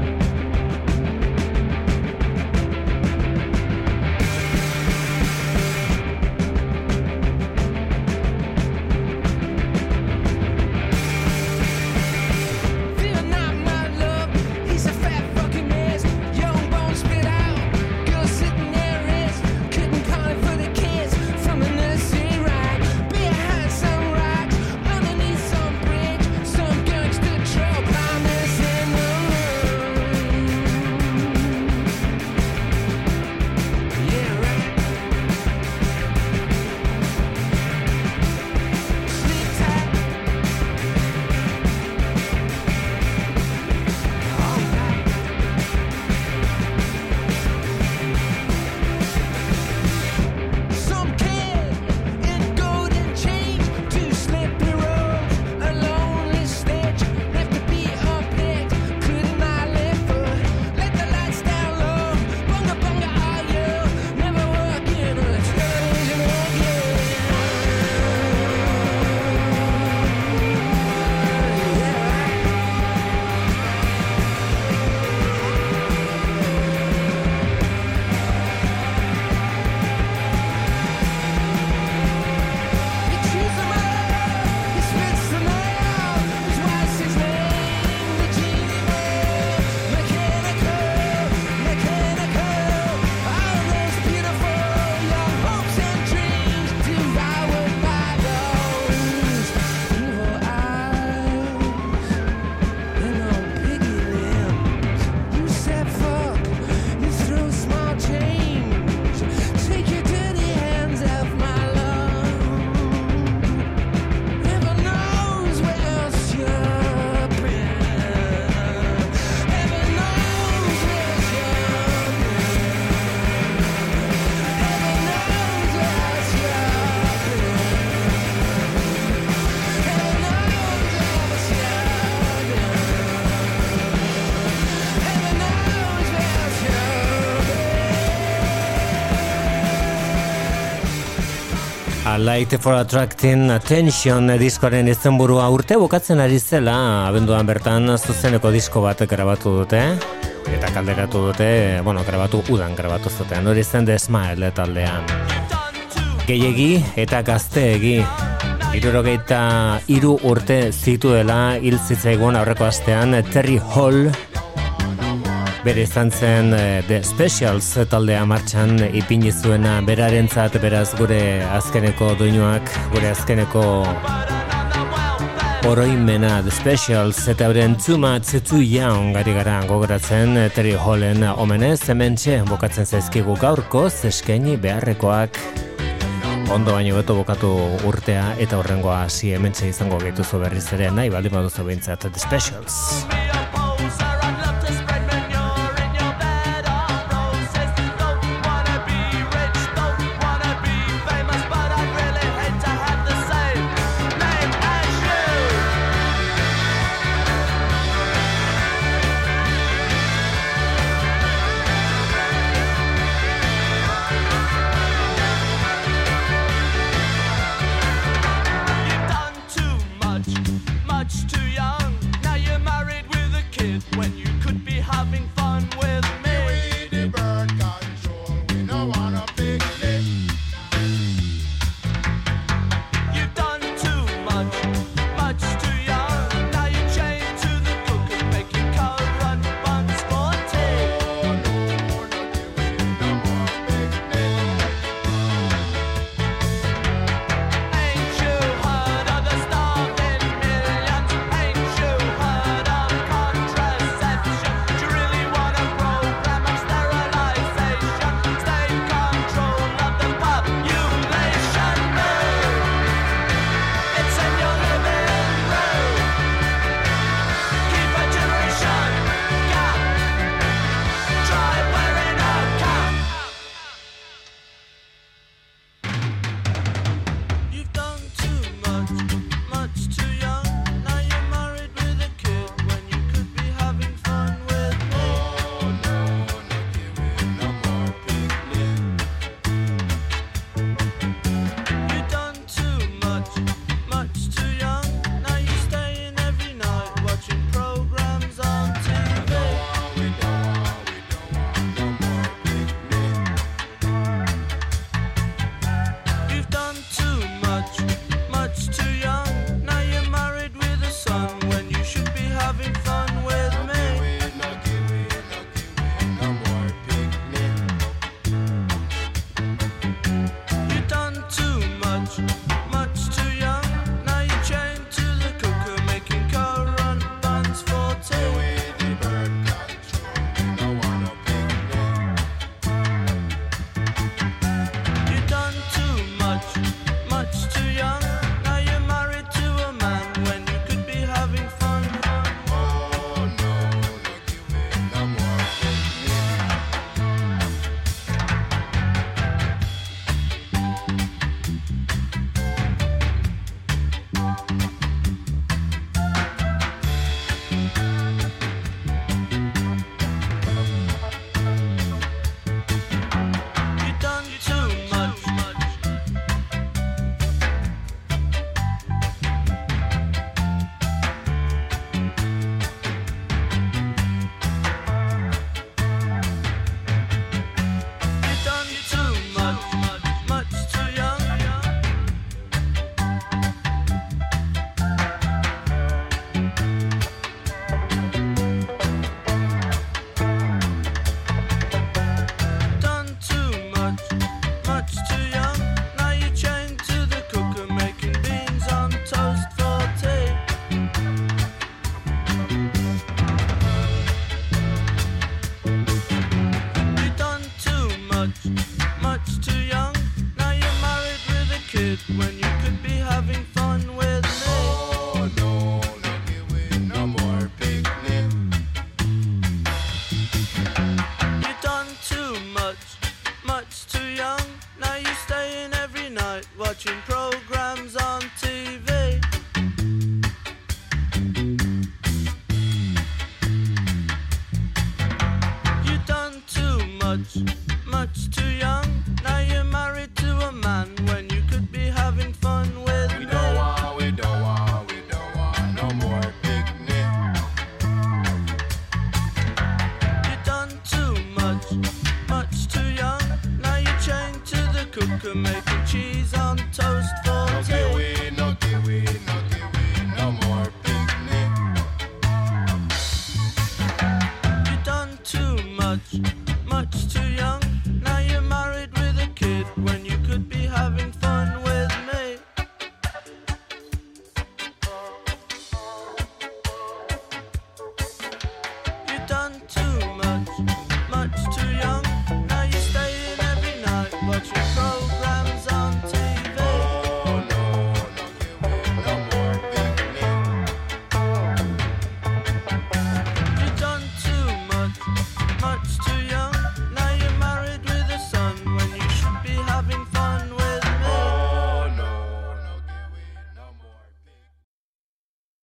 Light for Attracting Attention diskoaren izenburua urte bukatzen ari zela. Abenduan bertan zuzeneko disko bat grabatu dute. Eta kalderatu dute, bueno, grabatu udan grabatu zutean, hori zen The Smile taldean. Gehiegi eta gazteegi. Irurogeita iru urte zituela hil zitzaigun aurreko astean Terry Hall bere izan zen eh, The Specials taldea martxan ipini zuena. Berarentzat beraz gure azkeneko doinuak, gure azkeneko oroimena The Specials. Eta euren Too Much Too Young gari gara gogoratzen eh, Terry Hollen omenez. Hementxe bokatzen zaizkigu gaurko eskaini beharrekoak. Ondo baino beto bokatu urtea eta horrengoa hasi hementxe izango gaituzu berriz ere. Nahi baldin baduzu behintzat The Specials.